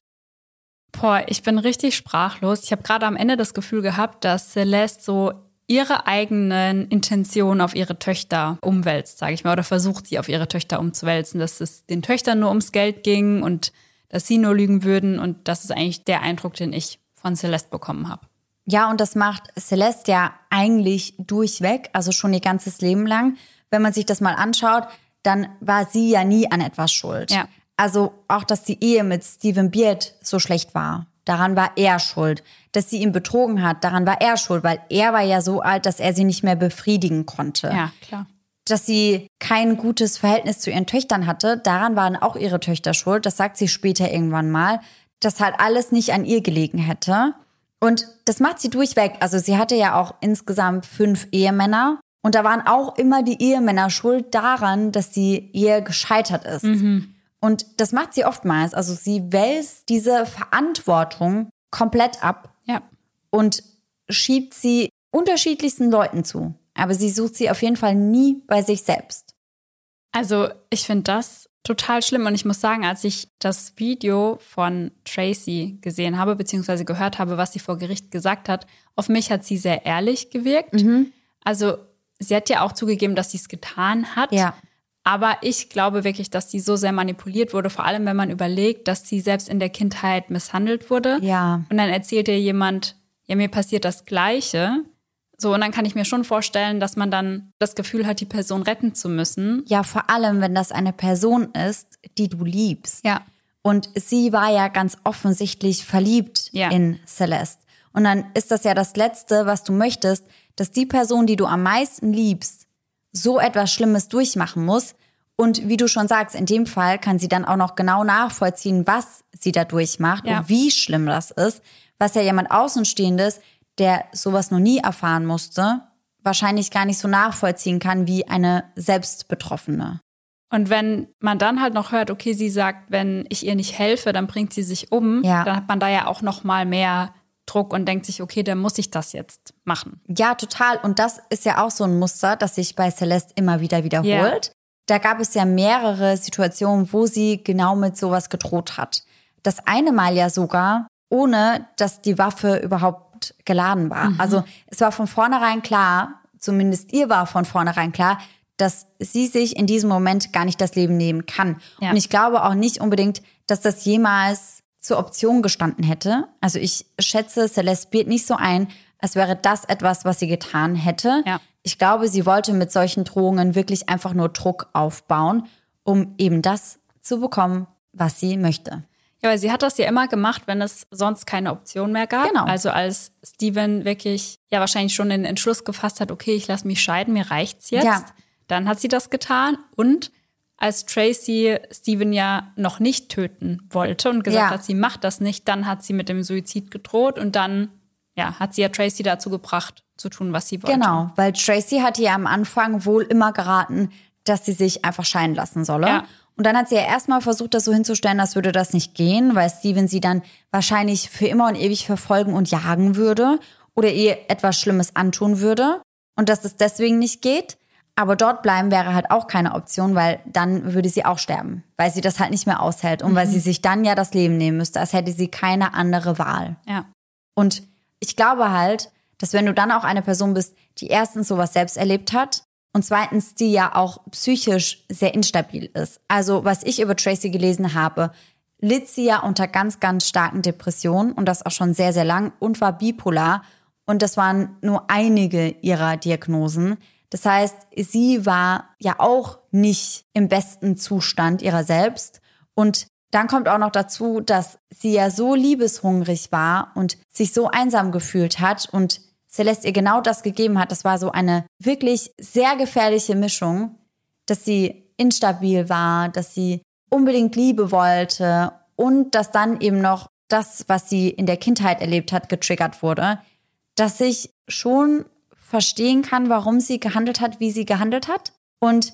Boah, ich bin richtig sprachlos. Ich habe gerade am Ende das Gefühl gehabt, dass Celeste so ihre eigenen Intentionen auf ihre Töchter umwälzt, sage ich mal, oder versucht sie auf ihre Töchter umzuwälzen, dass es den Töchtern nur ums Geld ging und dass sie nur lügen würden und das ist eigentlich der Eindruck, den ich von Celeste bekommen habe. Ja, und das macht Celeste ja eigentlich durchweg, also schon ihr ganzes Leben lang. Wenn man sich das mal anschaut, dann war sie ja nie an etwas schuld. Ja. Also auch, dass die Ehe mit Steven Beard so schlecht war. Daran war er schuld. Dass sie ihn betrogen hat, daran war er schuld, weil er war ja so alt, dass er sie nicht mehr befriedigen konnte. Ja, klar. Dass sie kein gutes Verhältnis zu ihren Töchtern hatte, daran waren auch ihre Töchter schuld. Das sagt sie später irgendwann mal. Dass halt alles nicht an ihr gelegen hätte. Und das macht sie durchweg. Also sie hatte ja auch insgesamt fünf Ehemänner. Und da waren auch immer die Ehemänner schuld daran, dass die Ehe gescheitert ist. Mhm. Und das macht sie oftmals. Also sie wälzt diese Verantwortung komplett ab Ja. und schiebt sie unterschiedlichsten Leuten zu. Aber sie sucht sie auf jeden Fall nie bei sich selbst. Also ich finde das total schlimm. Und ich muss sagen, als ich das Video von Tracy gesehen habe, beziehungsweise gehört habe, was sie vor Gericht gesagt hat, auf mich hat sie sehr ehrlich gewirkt. Mhm. Also sie hat ja auch zugegeben, dass sie es getan hat. Ja. Aber ich glaube wirklich, dass sie so sehr manipuliert wurde, vor allem wenn man überlegt, dass sie selbst in der Kindheit misshandelt wurde. Ja. Und dann erzählt ihr jemand, ja, mir passiert das Gleiche. So, und dann kann ich mir schon vorstellen, dass man dann das Gefühl hat, die Person retten zu müssen. Ja, vor allem, wenn das eine Person ist, die du liebst. Ja. Und sie war ja ganz offensichtlich verliebt Ja. in Celeste. Und dann ist das ja das Letzte, was du möchtest, dass die Person, die du am meisten liebst, so etwas Schlimmes durchmachen muss. Und wie du schon sagst, in dem Fall kann sie dann auch noch genau nachvollziehen, was sie da durchmacht Ja. und wie schlimm das ist. Was ja jemand Außenstehendes, der sowas noch nie erfahren musste, wahrscheinlich gar nicht so nachvollziehen kann wie eine Selbstbetroffene. Und wenn man dann halt noch hört, okay, sie sagt, wenn ich ihr nicht helfe, dann bringt sie sich um, Ja. dann hat man da ja auch noch mal mehr Druck und denkt sich, okay, dann muss ich das jetzt machen. Ja, total. Und das ist ja auch so ein Muster, das sich bei Celeste immer wieder wiederholt. Da gab es ja mehrere Situationen, wo sie genau mit sowas gedroht hat. Das eine Mal ja sogar, ohne dass die Waffe überhaupt geladen war. Also es war von vornherein klar, zumindest ihr war von vornherein klar, dass sie sich in diesem Moment gar nicht das Leben nehmen kann. Ja. Und ich glaube auch nicht unbedingt, dass das jemals zur Option gestanden hätte. Also ich schätze Celeste Beard nicht so ein, als wäre das etwas, was sie getan hätte. Ja. Ich glaube, sie wollte mit solchen Drohungen wirklich einfach nur Druck aufbauen, um eben das zu bekommen, was sie möchte. Ja, weil sie hat das ja immer gemacht, wenn es sonst keine Option mehr gab. Genau. Also als Steven wirklich ja wahrscheinlich schon den Entschluss gefasst hat, okay, ich lasse mich scheiden, mir reicht's jetzt. Ja. Dann hat sie das getan und als Tracy Steven ja noch nicht töten wollte und gesagt Ja. hat, sie macht das nicht, dann hat sie mit dem Suizid gedroht und dann ja, hat sie ja Tracy dazu gebracht, zu tun, was sie wollte. Genau, weil Tracy hatte ja am Anfang wohl immer geraten, dass sie sich einfach scheiden lassen solle. Ja. Und dann hat sie ja erstmal versucht, das so hinzustellen, als würde das nicht gehen, weil Steven sie dann wahrscheinlich für immer und ewig verfolgen und jagen würde oder ihr etwas Schlimmes antun würde und dass es deswegen nicht geht. Aber dort bleiben wäre halt auch keine Option, weil dann würde sie auch sterben, weil sie das halt nicht mehr aushält und weil sie sich dann ja das Leben nehmen müsste, als hätte sie keine andere Wahl. Ja. Und ich glaube halt, dass wenn du dann auch eine Person bist, die erstens sowas selbst erlebt hat und zweitens die ja auch psychisch sehr instabil ist. Also was ich über Tracy gelesen habe, litt sie ja unter ganz, ganz starken Depressionen und das auch schon sehr, sehr lang und war bipolar. Und das waren nur einige ihrer Diagnosen. Das heißt, sie war ja auch nicht im besten Zustand ihrer selbst. Und dann kommt auch noch dazu, dass sie ja so liebeshungrig war und sich so einsam gefühlt hat und Celeste ihr genau das gegeben hat. Das war so eine wirklich sehr gefährliche Mischung, dass sie instabil war, dass sie unbedingt Liebe wollte und dass dann eben noch das, was sie in der Kindheit erlebt hat, getriggert wurde, dass ich schon verstehen kann, warum sie gehandelt hat, wie sie gehandelt hat. Und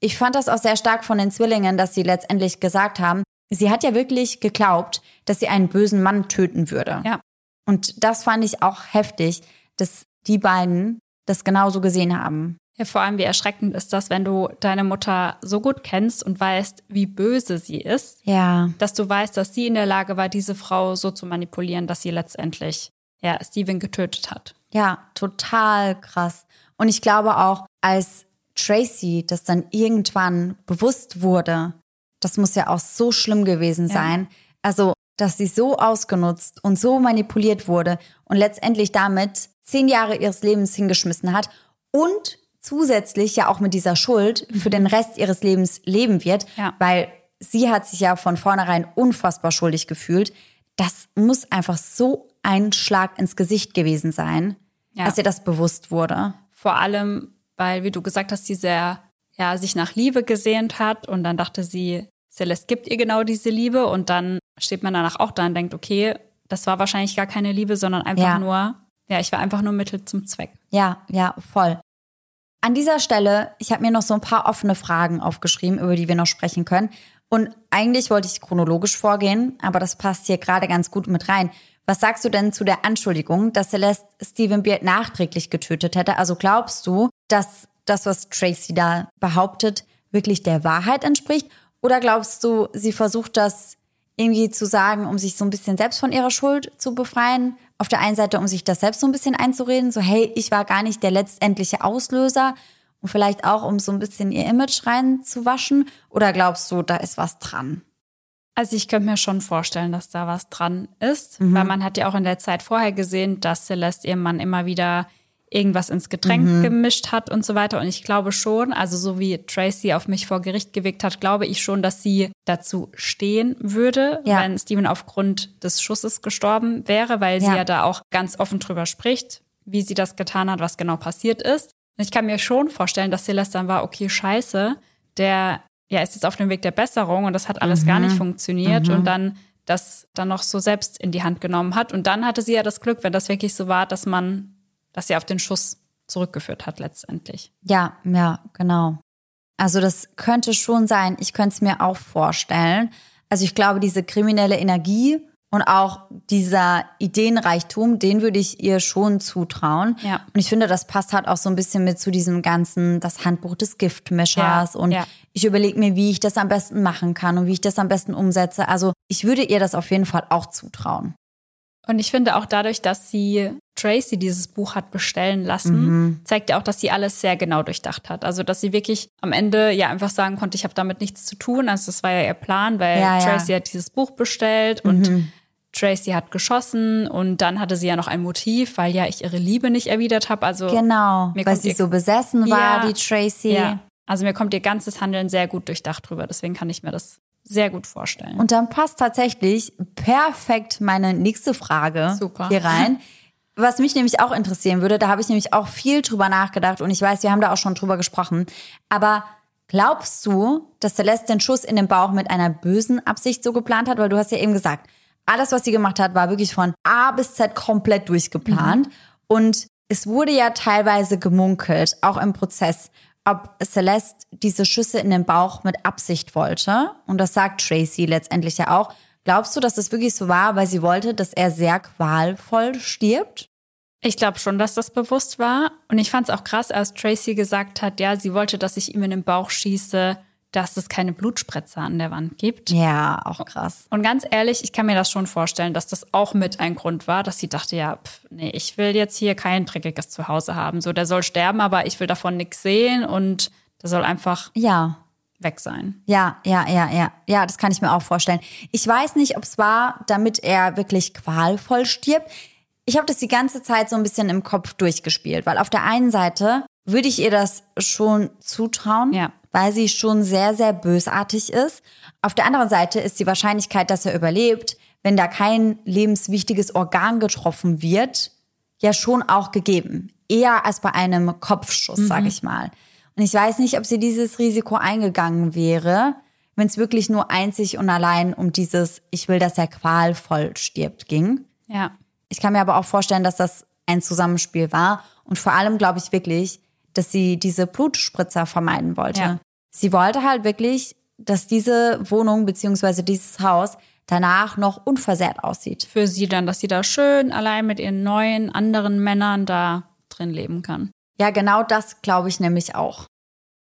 ich fand das auch sehr stark von den Zwillingen, dass sie letztendlich gesagt haben, sie hat ja wirklich geglaubt, dass sie einen bösen Mann töten würde. Ja. Und das fand ich auch heftig, dass die beiden das genauso gesehen haben. Ja, vor allem, wie erschreckend ist das, wenn du deine Mutter so gut kennst und weißt, wie böse sie ist, Ja. dass du weißt, dass sie in der Lage war, diese Frau so zu manipulieren, dass sie letztendlich ja, Steven getötet hat. Ja, total krass. Und ich glaube auch, als Tracy das dann irgendwann bewusst wurde, das muss ja auch so schlimm gewesen Ja. sein. Also, dass sie so ausgenutzt und so manipuliert wurde und letztendlich damit zehn Jahre ihres Lebens hingeschmissen hat und zusätzlich ja auch mit dieser Schuld für den Rest ihres Lebens leben wird, Ja. weil sie hat sich ja von vornherein unfassbar schuldig gefühlt. Das muss einfach so ein Schlag ins Gesicht gewesen sein, Ja. als ihr das bewusst wurde. Vor allem, weil, wie du gesagt hast, sie sehr, ja, sich nach Liebe gesehnt hat und dann dachte sie, Celeste gibt ihr genau diese Liebe und dann steht man danach auch da und denkt, okay, das war wahrscheinlich gar keine Liebe, sondern einfach Ja. nur, ja, ich war einfach nur Mittel zum Zweck. Ja, ja, voll. An dieser Stelle, ich habe mir noch so ein paar offene Fragen aufgeschrieben, über die wir noch sprechen können. Und eigentlich wollte ich chronologisch vorgehen, aber das passt hier gerade ganz gut mit rein. Was sagst du denn zu der Anschuldigung, dass Celeste Stephen Beard nachträglich getötet hätte? Also glaubst du, dass das, was Tracy da behauptet, wirklich der Wahrheit entspricht? Oder glaubst du, sie versucht das irgendwie zu sagen, um sich so ein bisschen selbst von ihrer Schuld zu befreien? Auf der einen Seite, um sich das selbst so ein bisschen einzureden, so hey, ich war gar nicht der letztendliche Auslöser und vielleicht auch, um so ein bisschen ihr Image reinzuwaschen? Oder glaubst du, da ist was dran? Also ich könnte mir schon vorstellen, dass da was dran ist, Mhm. weil man hat ja auch in der Zeit vorher gesehen, dass Celeste ihrem Mann immer wieder irgendwas ins Getränk Mhm. gemischt hat und so weiter. Und ich glaube schon, also so wie Tracy auf mich vor Gericht gewirkt hat, glaube ich schon, dass sie dazu stehen würde, Ja. wenn Steven aufgrund des Schusses gestorben wäre, weil sie Ja. ja da auch ganz offen drüber spricht, wie sie das getan hat, was genau passiert ist. Und ich kann mir schon vorstellen, dass Celeste dann war, okay, scheiße, der ja, ist jetzt auf dem Weg der Besserung und das hat alles gar nicht funktioniert und dann das dann noch so selbst in die Hand genommen hat. Und dann hatte sie ja das Glück, wenn das wirklich so war, dass man, dass sie auf den Schuss zurückgeführt hat letztendlich. Ja, ja, genau. Also das könnte schon sein. Ich könnte es mir auch vorstellen. Also ich glaube, diese kriminelle Energie und auch dieser Ideenreichtum, den würde ich ihr schon zutrauen. Ja. Und ich finde, das passt halt auch so ein bisschen mit zu diesem ganzen, das Handbuch des Giftmischers. Ja, und ja. ich überlege mir, wie ich das am besten machen kann und wie ich das am besten umsetze. Also ich würde ihr das auf jeden Fall auch zutrauen. Und ich finde auch dadurch, dass sie Tracy dieses Buch hat bestellen lassen, Mhm. zeigt ja auch, dass sie alles sehr genau durchdacht hat. Also, dass sie wirklich am Ende ja einfach sagen konnte, ich habe damit nichts zu tun. Also, das war ja ihr Plan, weil Ja, ja. Tracy hat dieses Buch bestellt und Tracy hat geschossen und dann hatte sie ja noch ein Motiv, weil ja ich ihre Liebe nicht erwidert habe. Also, Genau, weil sie so besessen war, Ja, die Tracy. ja. Also, mir kommt ihr ganzes Handeln sehr gut durchdacht drüber. Deswegen kann ich mir das sehr gut vorstellen. Und dann passt tatsächlich perfekt meine nächste Frage Super. hier rein. Was mich nämlich auch interessieren würde, da habe ich nämlich auch viel drüber nachgedacht und ich weiß, wir haben da auch schon drüber gesprochen. Aber glaubst du, dass Celeste den Schuss in den Bauch mit einer bösen Absicht so geplant hat? Weil du hast ja eben gesagt, alles, was sie gemacht hat, war wirklich von A bis Z komplett durchgeplant. Und es wurde ja teilweise gemunkelt, auch im Prozess, ob Celeste diese Schüsse in den Bauch mit Absicht wollte. Und das sagt Tracy letztendlich ja auch. Glaubst du, dass das wirklich so war, weil sie wollte, dass er sehr qualvoll stirbt? Ich glaube schon, dass das bewusst war. Und ich fand es auch krass, als Tracy gesagt hat, ja, sie wollte, dass ich ihm in den Bauch schieße, dass es keine Blutspritze an der Wand gibt. Ja, auch krass. Und ganz ehrlich, ich kann mir das schon vorstellen, dass das auch mit ein Grund war, dass sie dachte, ja, pf, nee, ich will jetzt hier kein dreckiges Zuhause haben. So, der soll sterben, aber ich will davon nichts sehen und der soll einfach Ja, weg sein. Ja, ja, ja, ja. Ja, das kann ich mir auch vorstellen. Ich weiß nicht, ob es war, damit er wirklich qualvoll stirbt. Ich habe das die ganze Zeit so ein bisschen im Kopf durchgespielt, weil auf der einen Seite würde ich ihr das schon zutrauen, Ja. Weil sie schon sehr, sehr bösartig ist. Auf der anderen Seite ist die Wahrscheinlichkeit, dass er überlebt, wenn da kein lebenswichtiges Organ getroffen wird, ja schon auch gegeben. Eher als bei einem Kopfschuss, sag ich mal. Und ich weiß nicht, ob sie dieses Risiko eingegangen wäre, wenn es wirklich nur einzig und allein um dieses Ich will, dass er qualvoll stirbt ging. Ja. Ich kann mir aber auch vorstellen, dass das ein Zusammenspiel war. Und vor allem glaube ich wirklich, dass sie diese Blutspritzer vermeiden wollte. Ja. Sie wollte halt wirklich, dass diese Wohnung beziehungsweise dieses Haus danach noch unversehrt aussieht. Für sie dann, dass sie da schön allein mit ihren neuen, anderen Männern da drin leben kann. Ja, genau das glaube ich nämlich auch.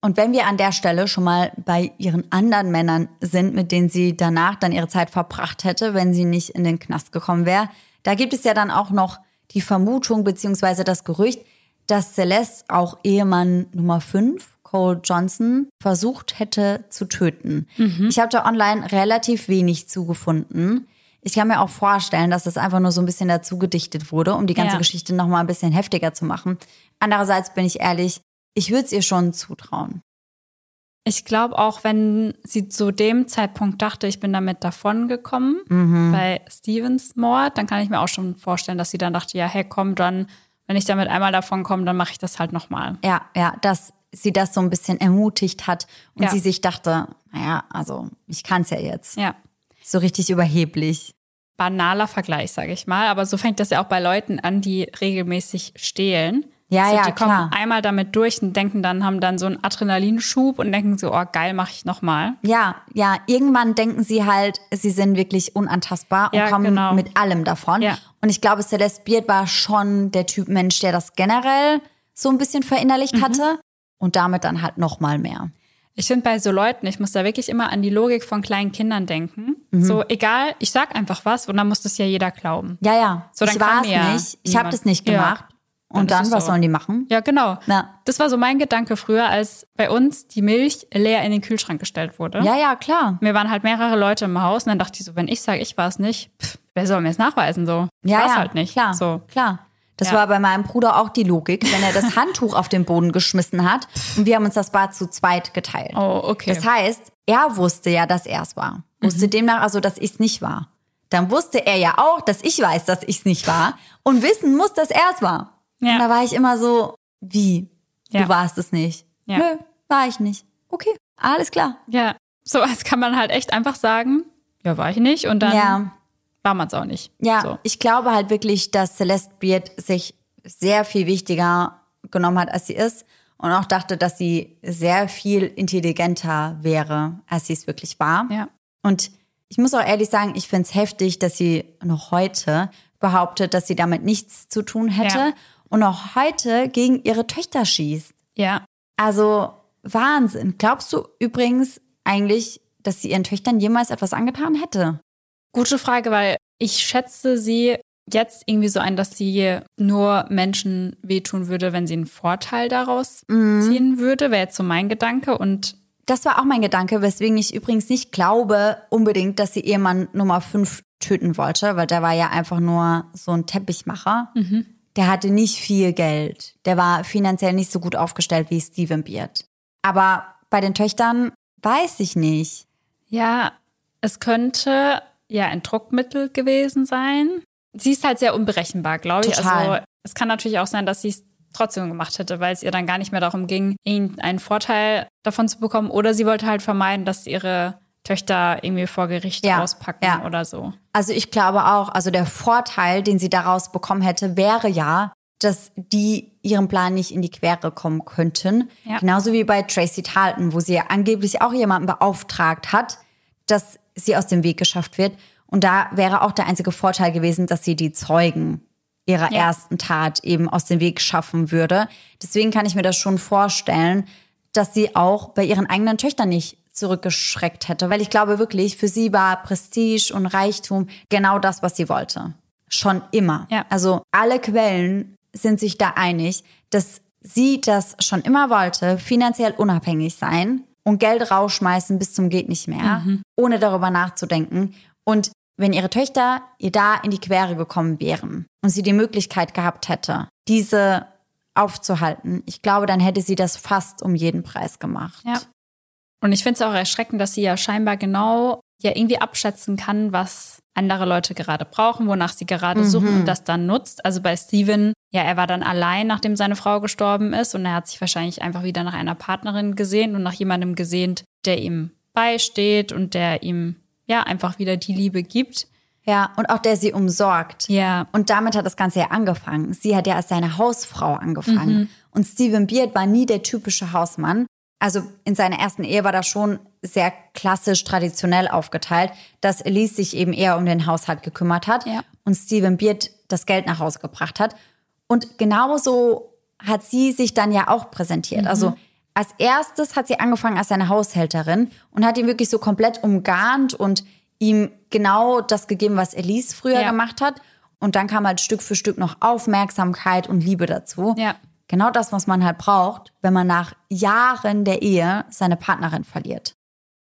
Und wenn wir an der Stelle schon mal bei ihren anderen Männern sind, mit denen sie danach dann ihre Zeit verbracht hätte, wenn sie nicht in den Knast gekommen wäre, da gibt es ja dann auch noch die Vermutung beziehungsweise das Gerücht, dass Celeste auch Ehemann Nummer 5, Cole Johnson, versucht hätte zu töten. Ich habe da online relativ wenig zugefunden. Ich kann mir auch vorstellen, dass das einfach nur so ein bisschen dazu gedichtet wurde, um die ganze Ja. Geschichte noch mal ein bisschen heftiger zu machen. Andererseits bin ich ehrlich, ich würde es ihr schon zutrauen. Ich glaube auch, wenn sie zu dem Zeitpunkt dachte, ich bin damit davongekommen Mhm. bei Stevens Mord, dann kann ich mir auch schon vorstellen, dass sie dann dachte, ja, hey, komm, dann, wenn ich damit einmal davon komme, dann mache ich das halt nochmal. Ja, ja, dass sie das so ein bisschen ermutigt hat und Ja. sie sich dachte, naja, also ich kann es ja jetzt. Ja. So richtig überheblich. Banaler Vergleich, sage ich mal. Aber so fängt das ja auch bei Leuten an, die regelmäßig stehlen. Ja, so, ja, die kommen klar. einmal damit durch und denken dann, haben dann so einen Adrenalinschub und denken so, oh geil, mache ich nochmal. Ja, ja, irgendwann denken sie halt, sie sind wirklich unantastbar und Ja, kommen genau. mit allem davon. Ja. Und ich glaube, Celeste Beard war schon der Typ Mensch, der das generell so ein bisschen verinnerlicht Mhm. hatte und damit dann halt noch mal mehr. Ich finde bei so Leuten, ich muss da wirklich immer an die Logik von kleinen Kindern denken. So, egal, ich sag einfach was und dann muss das ja jeder glauben. Ja, ja. So, ich war es ja nicht. Ich habe das nicht Ja. gemacht. Dann Und ist dann, was so. sollen die machen? Ja, genau. Ja. Das war so mein Gedanke früher, als bei uns die Milch leer in den Kühlschrank gestellt wurde. Ja, ja, klar. Mir waren halt mehrere Leute im Haus und dann dachte ich so, wenn ich sage, ich war es nicht, pff, wer soll mir es nachweisen so? Ich Ja, war's ja, halt nicht. Klar, So. klar. Das Ja. war bei meinem Bruder auch die Logik, wenn er das [laughs] Handtuch auf den Boden geschmissen hat und wir haben uns das Bad zu zweit geteilt. Oh, okay. Das heißt, er wusste ja, dass er es war. Mhm. Wusste demnach also, dass ich es nicht war. Dann wusste er ja auch, dass ich weiß, dass ich es nicht war und wissen muss, dass er es war. Ja. Und da war ich immer so, wie? Ja. Du warst es nicht. Ja. Nö, war ich nicht. Okay, alles klar. ja, so als kann man halt echt einfach sagen, ja, war ich nicht und dann ja. War man es auch nicht. Ja, So. ich glaube halt wirklich, dass Celeste Beard sich sehr viel wichtiger genommen hat, als sie ist. Und auch dachte, dass sie sehr viel intelligenter wäre, als sie es wirklich war. Ja. Und ich muss auch ehrlich sagen, ich finde es heftig, dass sie noch heute behauptet, dass sie damit nichts zu tun hätte Ja. und auch heute gegen ihre Töchter schießt. Ja. Also Wahnsinn. Glaubst du übrigens eigentlich, dass sie ihren Töchtern jemals etwas angetan hätte? Gute Frage, weil ich schätze sie jetzt irgendwie so ein, dass sie nur Menschen wehtun würde, wenn sie einen Vorteil daraus Mhm. ziehen würde, wäre jetzt so mein Gedanke. Und Das war auch mein Gedanke, weswegen ich übrigens nicht glaube unbedingt, dass sie Ehemann Nummer 5 töten wollte, weil der war ja einfach nur so ein Teppichmacher. Der hatte nicht viel Geld. Der war finanziell nicht so gut aufgestellt wie Steven Beard. Aber bei den Töchtern weiß ich nicht. ja, es könnte ja ein Druckmittel gewesen sein. Sie ist halt sehr unberechenbar, glaube ich. Total. Also es kann natürlich auch sein, dass sie es trotzdem gemacht hätte, weil es ihr dann gar nicht mehr darum ging, irgendeinen Vorteil davon zu bekommen. Oder sie wollte halt vermeiden, dass ihre Töchter irgendwie vor Gericht Ja, auspacken ja. oder so. Also ich glaube auch, also der Vorteil, den sie daraus bekommen hätte, wäre ja, dass die ihrem Plan nicht in die Quere kommen könnten. Ja. Genauso wie bei Tracy Talton, wo sie ja angeblich auch jemanden beauftragt hat, dass sie aus dem Weg geschafft wird. Und da wäre auch der einzige Vorteil gewesen, dass sie die Zeugen ihrer Ja. ersten Tat eben aus dem Weg schaffen würde. Deswegen kann ich mir das schon vorstellen, dass sie auch bei ihren eigenen Töchtern nicht zurückgeschreckt hätte. Weil ich glaube wirklich, für sie war Prestige und Reichtum genau das, was sie wollte. Schon immer. Ja. Also alle Quellen sind sich da einig, dass sie das schon immer wollte, finanziell unabhängig sein und Geld rausschmeißen bis zum geht nicht mehr, ohne darüber nachzudenken. Und wenn ihre Töchter ihr da in die Quere gekommen wären und sie die Möglichkeit gehabt hätte, diese aufzuhalten, ich glaube, dann hätte sie das fast um jeden Preis gemacht. Ja. Und ich finde es auch erschreckend, dass sie ja scheinbar genau ja irgendwie abschätzen kann, was andere Leute gerade brauchen, wonach sie gerade suchen und das dann nutzt. Also bei Steven, ja, er war dann allein, nachdem seine Frau gestorben ist und er hat sich wahrscheinlich einfach wieder nach einer Partnerin gesehnt und nach jemandem gesehnt, der ihm beisteht und der ihm ja einfach wieder die Liebe gibt. Ja, und auch der sie umsorgt. Ja. Und damit hat das Ganze ja angefangen. Sie hat ja als seine Hausfrau angefangen. Und Steven Beard war nie der typische Hausmann. Also in seiner ersten Ehe war das schon sehr klassisch traditionell aufgeteilt, dass Elise sich eben eher um den Haushalt gekümmert hat Ja. und Steven Beard das Geld nach Hause gebracht hat. Und genauso hat sie sich dann ja auch präsentiert. Also als erstes hat sie angefangen als seine Haushälterin und hat ihn wirklich so komplett umgarnt und ihm genau das gegeben, was Elise früher Ja. gemacht hat. Und dann kam halt Stück für Stück noch Aufmerksamkeit und Liebe dazu. Ja. Genau das, was man halt braucht, wenn man nach Jahren der Ehe seine Partnerin verliert.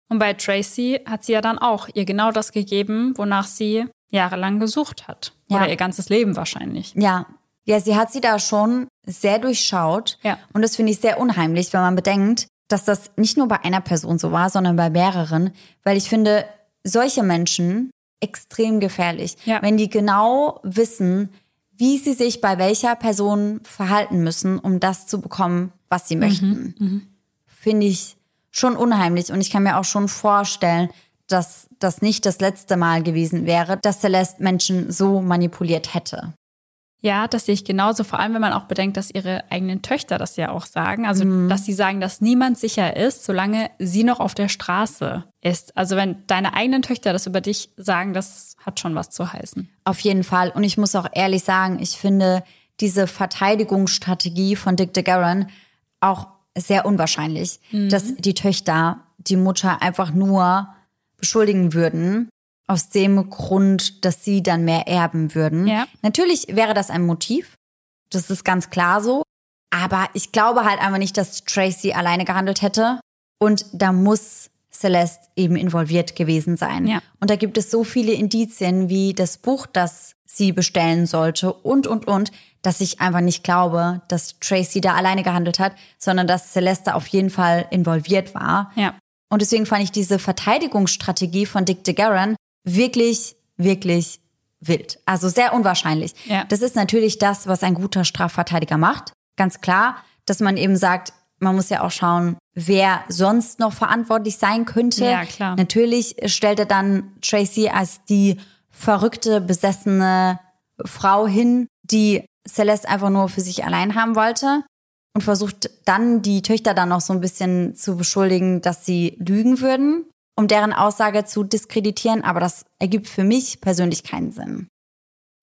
Und bei Tracy hat sie ja dann auch ihr genau das gegeben, wonach sie jahrelang gesucht hat. Ja. Oder ihr ganzes Leben wahrscheinlich. Ja. Ja, sie hat sie da schon sehr durchschaut. Ja. Und das finde ich sehr unheimlich, wenn man bedenkt, dass das nicht nur bei einer Person so war, sondern bei mehreren. Weil ich finde, solche Menschen extrem gefährlich. Ja. Wenn die genau wissen, wie sie sich bei welcher Person verhalten müssen, um das zu bekommen, was sie möchten. Finde ich schon unheimlich. Und ich kann mir auch schon vorstellen, dass das nicht das letzte Mal gewesen wäre, dass Celeste Menschen so manipuliert hätte. Ja, das sehe ich genauso. Vor allem, wenn man auch bedenkt, dass ihre eigenen Töchter das ja auch sagen. Also, dass sie sagen, dass niemand sicher ist, solange sie noch auf der Straße ist. Also, wenn deine eigenen Töchter das über dich sagen, das hat schon was zu heißen. Auf jeden Fall. Und ich muss auch ehrlich sagen, ich finde diese Verteidigungsstrategie von Dick DeGuerin auch sehr unwahrscheinlich, dass die Töchter die Mutter einfach nur beschuldigen würden, aus dem Grund, dass sie dann mehr erben würden. Ja. Natürlich wäre das ein Motiv, das ist ganz klar so, aber ich glaube halt einfach nicht, dass Tracy alleine gehandelt hätte und da muss Celeste eben involviert gewesen sein. Ja. Und da gibt es so viele Indizien wie das Buch, das sie bestellen sollte und, und, und, dass ich einfach nicht glaube, dass Tracy da alleine gehandelt hat, sondern dass Celeste auf jeden Fall involviert war. Ja. Und deswegen fand ich diese Verteidigungsstrategie von Dick DeGuerin wirklich, wirklich wild. Also sehr unwahrscheinlich. Ja. Das ist natürlich das, was ein guter Strafverteidiger macht. Ganz klar, dass man eben sagt, man muss ja auch schauen, wer sonst noch verantwortlich sein könnte. Ja, klar. Natürlich stellt er dann Tracy als die verrückte, besessene Frau hin, die Celeste einfach nur für sich allein haben wollte und versucht dann die Töchter dann noch so ein bisschen zu beschuldigen, dass sie lügen würden, um deren Aussage zu diskreditieren. Aber das ergibt für mich persönlich keinen Sinn.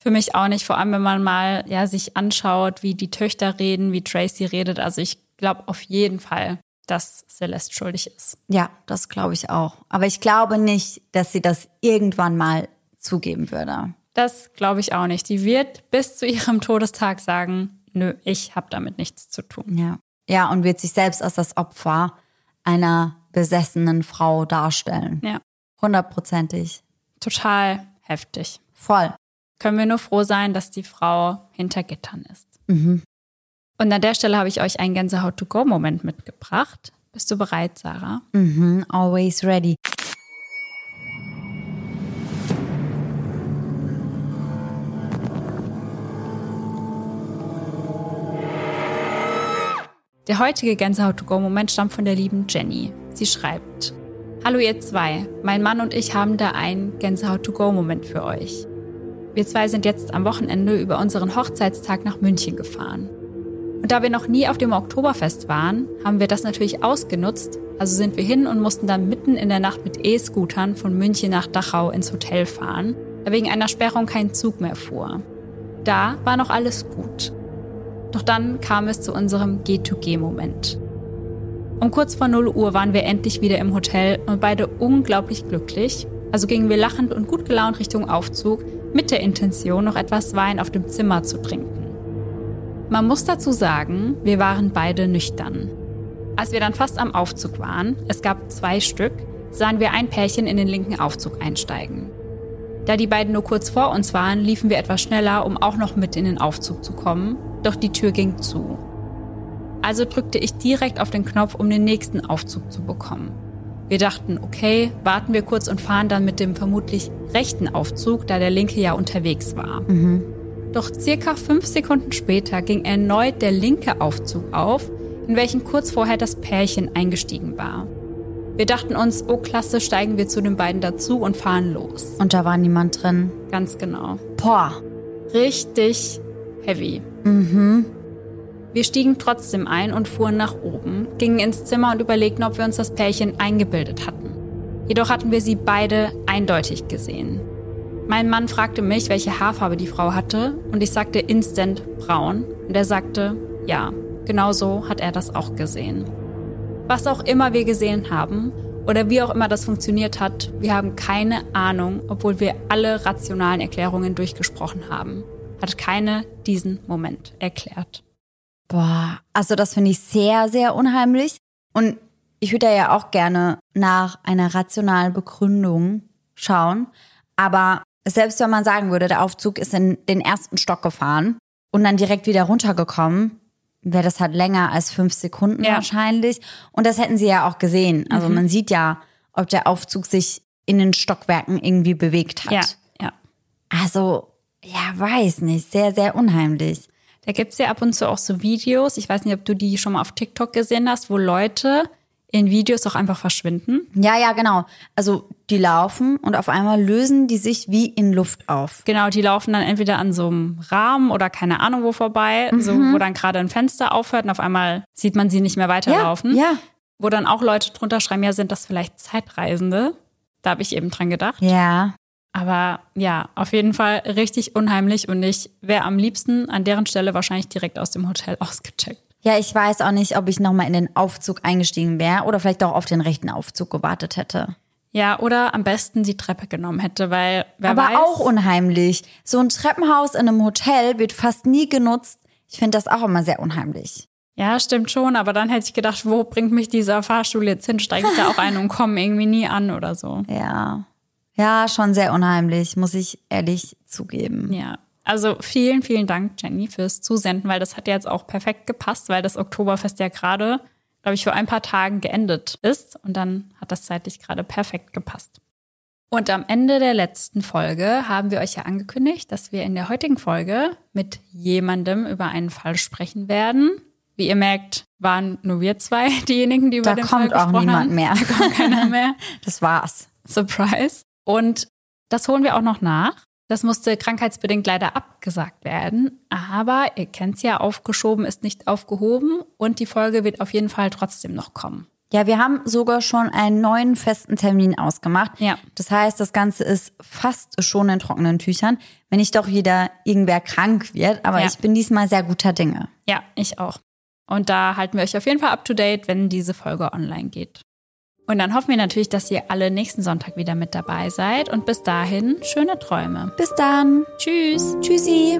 Für mich auch nicht, vor allem wenn man mal ja, sich anschaut, wie die Töchter reden, wie Tracy redet. Also ich glaube auf jeden Fall, dass Celeste schuldig ist. Ja, das glaube ich auch. Aber ich glaube nicht, dass sie das irgendwann mal zugeben würde. Das glaube ich auch nicht. Die wird bis zu ihrem Todestag sagen, nö, ich habe damit nichts zu tun. Ja. Ja, und wird sich selbst als das Opfer einer besessenen Frau darstellen. Ja, Hundertprozentig. total heftig. Voll. Können wir nur froh sein, dass die Frau hinter Gittern ist. Mhm. Und an der Stelle habe ich euch einen Gänsehaut-to-go-Moment mitgebracht. Bist du bereit, Sarah? Mhm. Always ready. Der heutige Gänsehaut-to-go-Moment stammt von der lieben Jenny. Sie schreibt, Hallo ihr zwei, mein Mann und ich haben da einen Gänsehaut-to-go-Moment für euch. Wir zwei sind jetzt am Wochenende über unseren Hochzeitstag nach München gefahren. Und da wir noch nie auf dem Oktoberfest waren, haben wir das natürlich ausgenutzt, also sind wir hin und mussten dann mitten in der Nacht mit E-Scootern von München nach Dachau ins Hotel fahren, da wegen einer Sperrung kein Zug mehr fuhr. Da war noch alles gut. Doch dann kam es zu unserem G2G-Moment. Um kurz vor 0 Uhr waren wir endlich wieder im Hotel und beide unglaublich glücklich. Also gingen wir lachend und gut gelaunt Richtung Aufzug mit der Intention, noch etwas Wein auf dem Zimmer zu trinken. Man muss dazu sagen, wir waren beide nüchtern. Als wir dann fast am Aufzug waren, es gab zwei Stück, sahen wir ein Pärchen in den linken Aufzug einsteigen. Da die beiden nur kurz vor uns waren, liefen wir etwas schneller, um auch noch mit in den Aufzug zu kommen, doch die Tür ging zu. Also drückte ich direkt auf den Knopf, um den nächsten Aufzug zu bekommen. Wir dachten, okay, warten wir kurz und fahren dann mit dem vermutlich rechten Aufzug, da der linke ja unterwegs war. Doch circa fünf Sekunden später ging erneut der linke Aufzug auf, in welchen kurz vorher das Pärchen eingestiegen war. Wir dachten uns, oh klasse, steigen wir zu den beiden dazu und fahren los. Und da war niemand drin. Ganz genau. Boah. Richtig heavy. Wir stiegen trotzdem ein und fuhren nach oben, gingen ins Zimmer und überlegten, ob wir uns das Pärchen eingebildet hatten. Jedoch hatten wir sie beide eindeutig gesehen. Mein Mann fragte mich, welche Haarfarbe die Frau hatte, und ich sagte instant braun. Und er sagte, ja, genau so hat er das auch gesehen. Was auch immer wir gesehen haben oder wie auch immer das funktioniert hat, wir haben keine Ahnung, obwohl wir alle rationalen Erklärungen durchgesprochen haben. Hat keine diesen Moment erklärt. Boah, also das finde ich sehr, sehr unheimlich. Und ich würde ja auch gerne nach einer rationalen Begründung schauen. Aber selbst wenn man sagen würde, der Aufzug ist in den ersten Stock gefahren und dann direkt wieder runtergekommen, wäre das halt länger als fünf Sekunden Ja. wahrscheinlich. Und das hätten sie ja auch gesehen. Also man sieht ja, ob der Aufzug sich in den Stockwerken irgendwie bewegt hat. Ja, ja. Also, ja, weiß nicht. Sehr, sehr unheimlich. Da gibt's ja ab und zu auch so Videos, ich weiß nicht, ob du die schon mal auf TikTok gesehen hast, wo Leute in Videos auch einfach verschwinden. Ja, ja, genau. Also die laufen und auf einmal lösen die sich wie in Luft auf. Genau, die laufen dann entweder an so einem Rahmen oder keine Ahnung wo vorbei, so, wo dann gerade ein Fenster aufhört und auf einmal sieht man sie nicht mehr weiterlaufen. Ja, Wo dann auch Leute drunter schreiben, ja, sind das vielleicht Zeitreisende? Da habe ich eben dran gedacht. ja. Aber ja, auf jeden Fall richtig unheimlich und ich wäre am liebsten an deren Stelle wahrscheinlich direkt aus dem Hotel [laughs] ausgecheckt. Ja, ich weiß auch nicht, ob ich nochmal in den Aufzug eingestiegen wäre oder vielleicht auch auf den rechten Aufzug gewartet hätte. Ja, oder am besten die Treppe genommen hätte, weil wer Aber weiß. auch unheimlich. So ein Treppenhaus in einem Hotel wird fast nie genutzt. Ich finde das auch immer sehr unheimlich. Ja, stimmt schon, aber dann hätte ich gedacht, wo bringt mich dieser Fahrstuhl jetzt hin? Steige ich da auch [laughs] ein und komme irgendwie nie an oder so. Ja. Ja, schon sehr unheimlich, muss ich ehrlich zugeben. Ja. Also vielen, vielen Dank, Jenny, fürs Zusenden, weil das hat ja jetzt auch perfekt gepasst, weil das Oktoberfest ja gerade, glaube ich, vor ein paar Tagen geendet ist. Und dann hat das zeitlich gerade perfekt gepasst. Und am Ende der letzten Folge haben wir euch ja angekündigt, dass wir in der heutigen Folge mit jemandem über einen Fall sprechen werden. Wie ihr merkt, waren nur wir zwei [laughs] diejenigen, die über Da den Fall kommt auch gesprochen niemand haben. mehr. Da kommt keiner mehr. [laughs] Das war's. Surprise. Und das holen wir auch noch nach. Das musste krankheitsbedingt leider abgesagt werden. Aber ihr kennt's ja, aufgeschoben ist nicht aufgehoben. Und die Folge wird auf jeden Fall trotzdem noch kommen. Ja, wir haben sogar schon einen neuen festen Termin ausgemacht. Ja. Das heißt, das Ganze ist fast schon in trockenen Tüchern, wenn nicht doch wieder irgendwer krank wird. Aber Ja. ich bin diesmal sehr guter Dinge. Ja, ich auch. Und da halten wir euch auf jeden Fall up to date, wenn diese Folge online geht. Und dann hoffen wir natürlich, dass ihr alle nächsten Sonntag wieder mit dabei seid. Und bis dahin, schöne Träume. Bis dann. Tschüss. Tschüssi.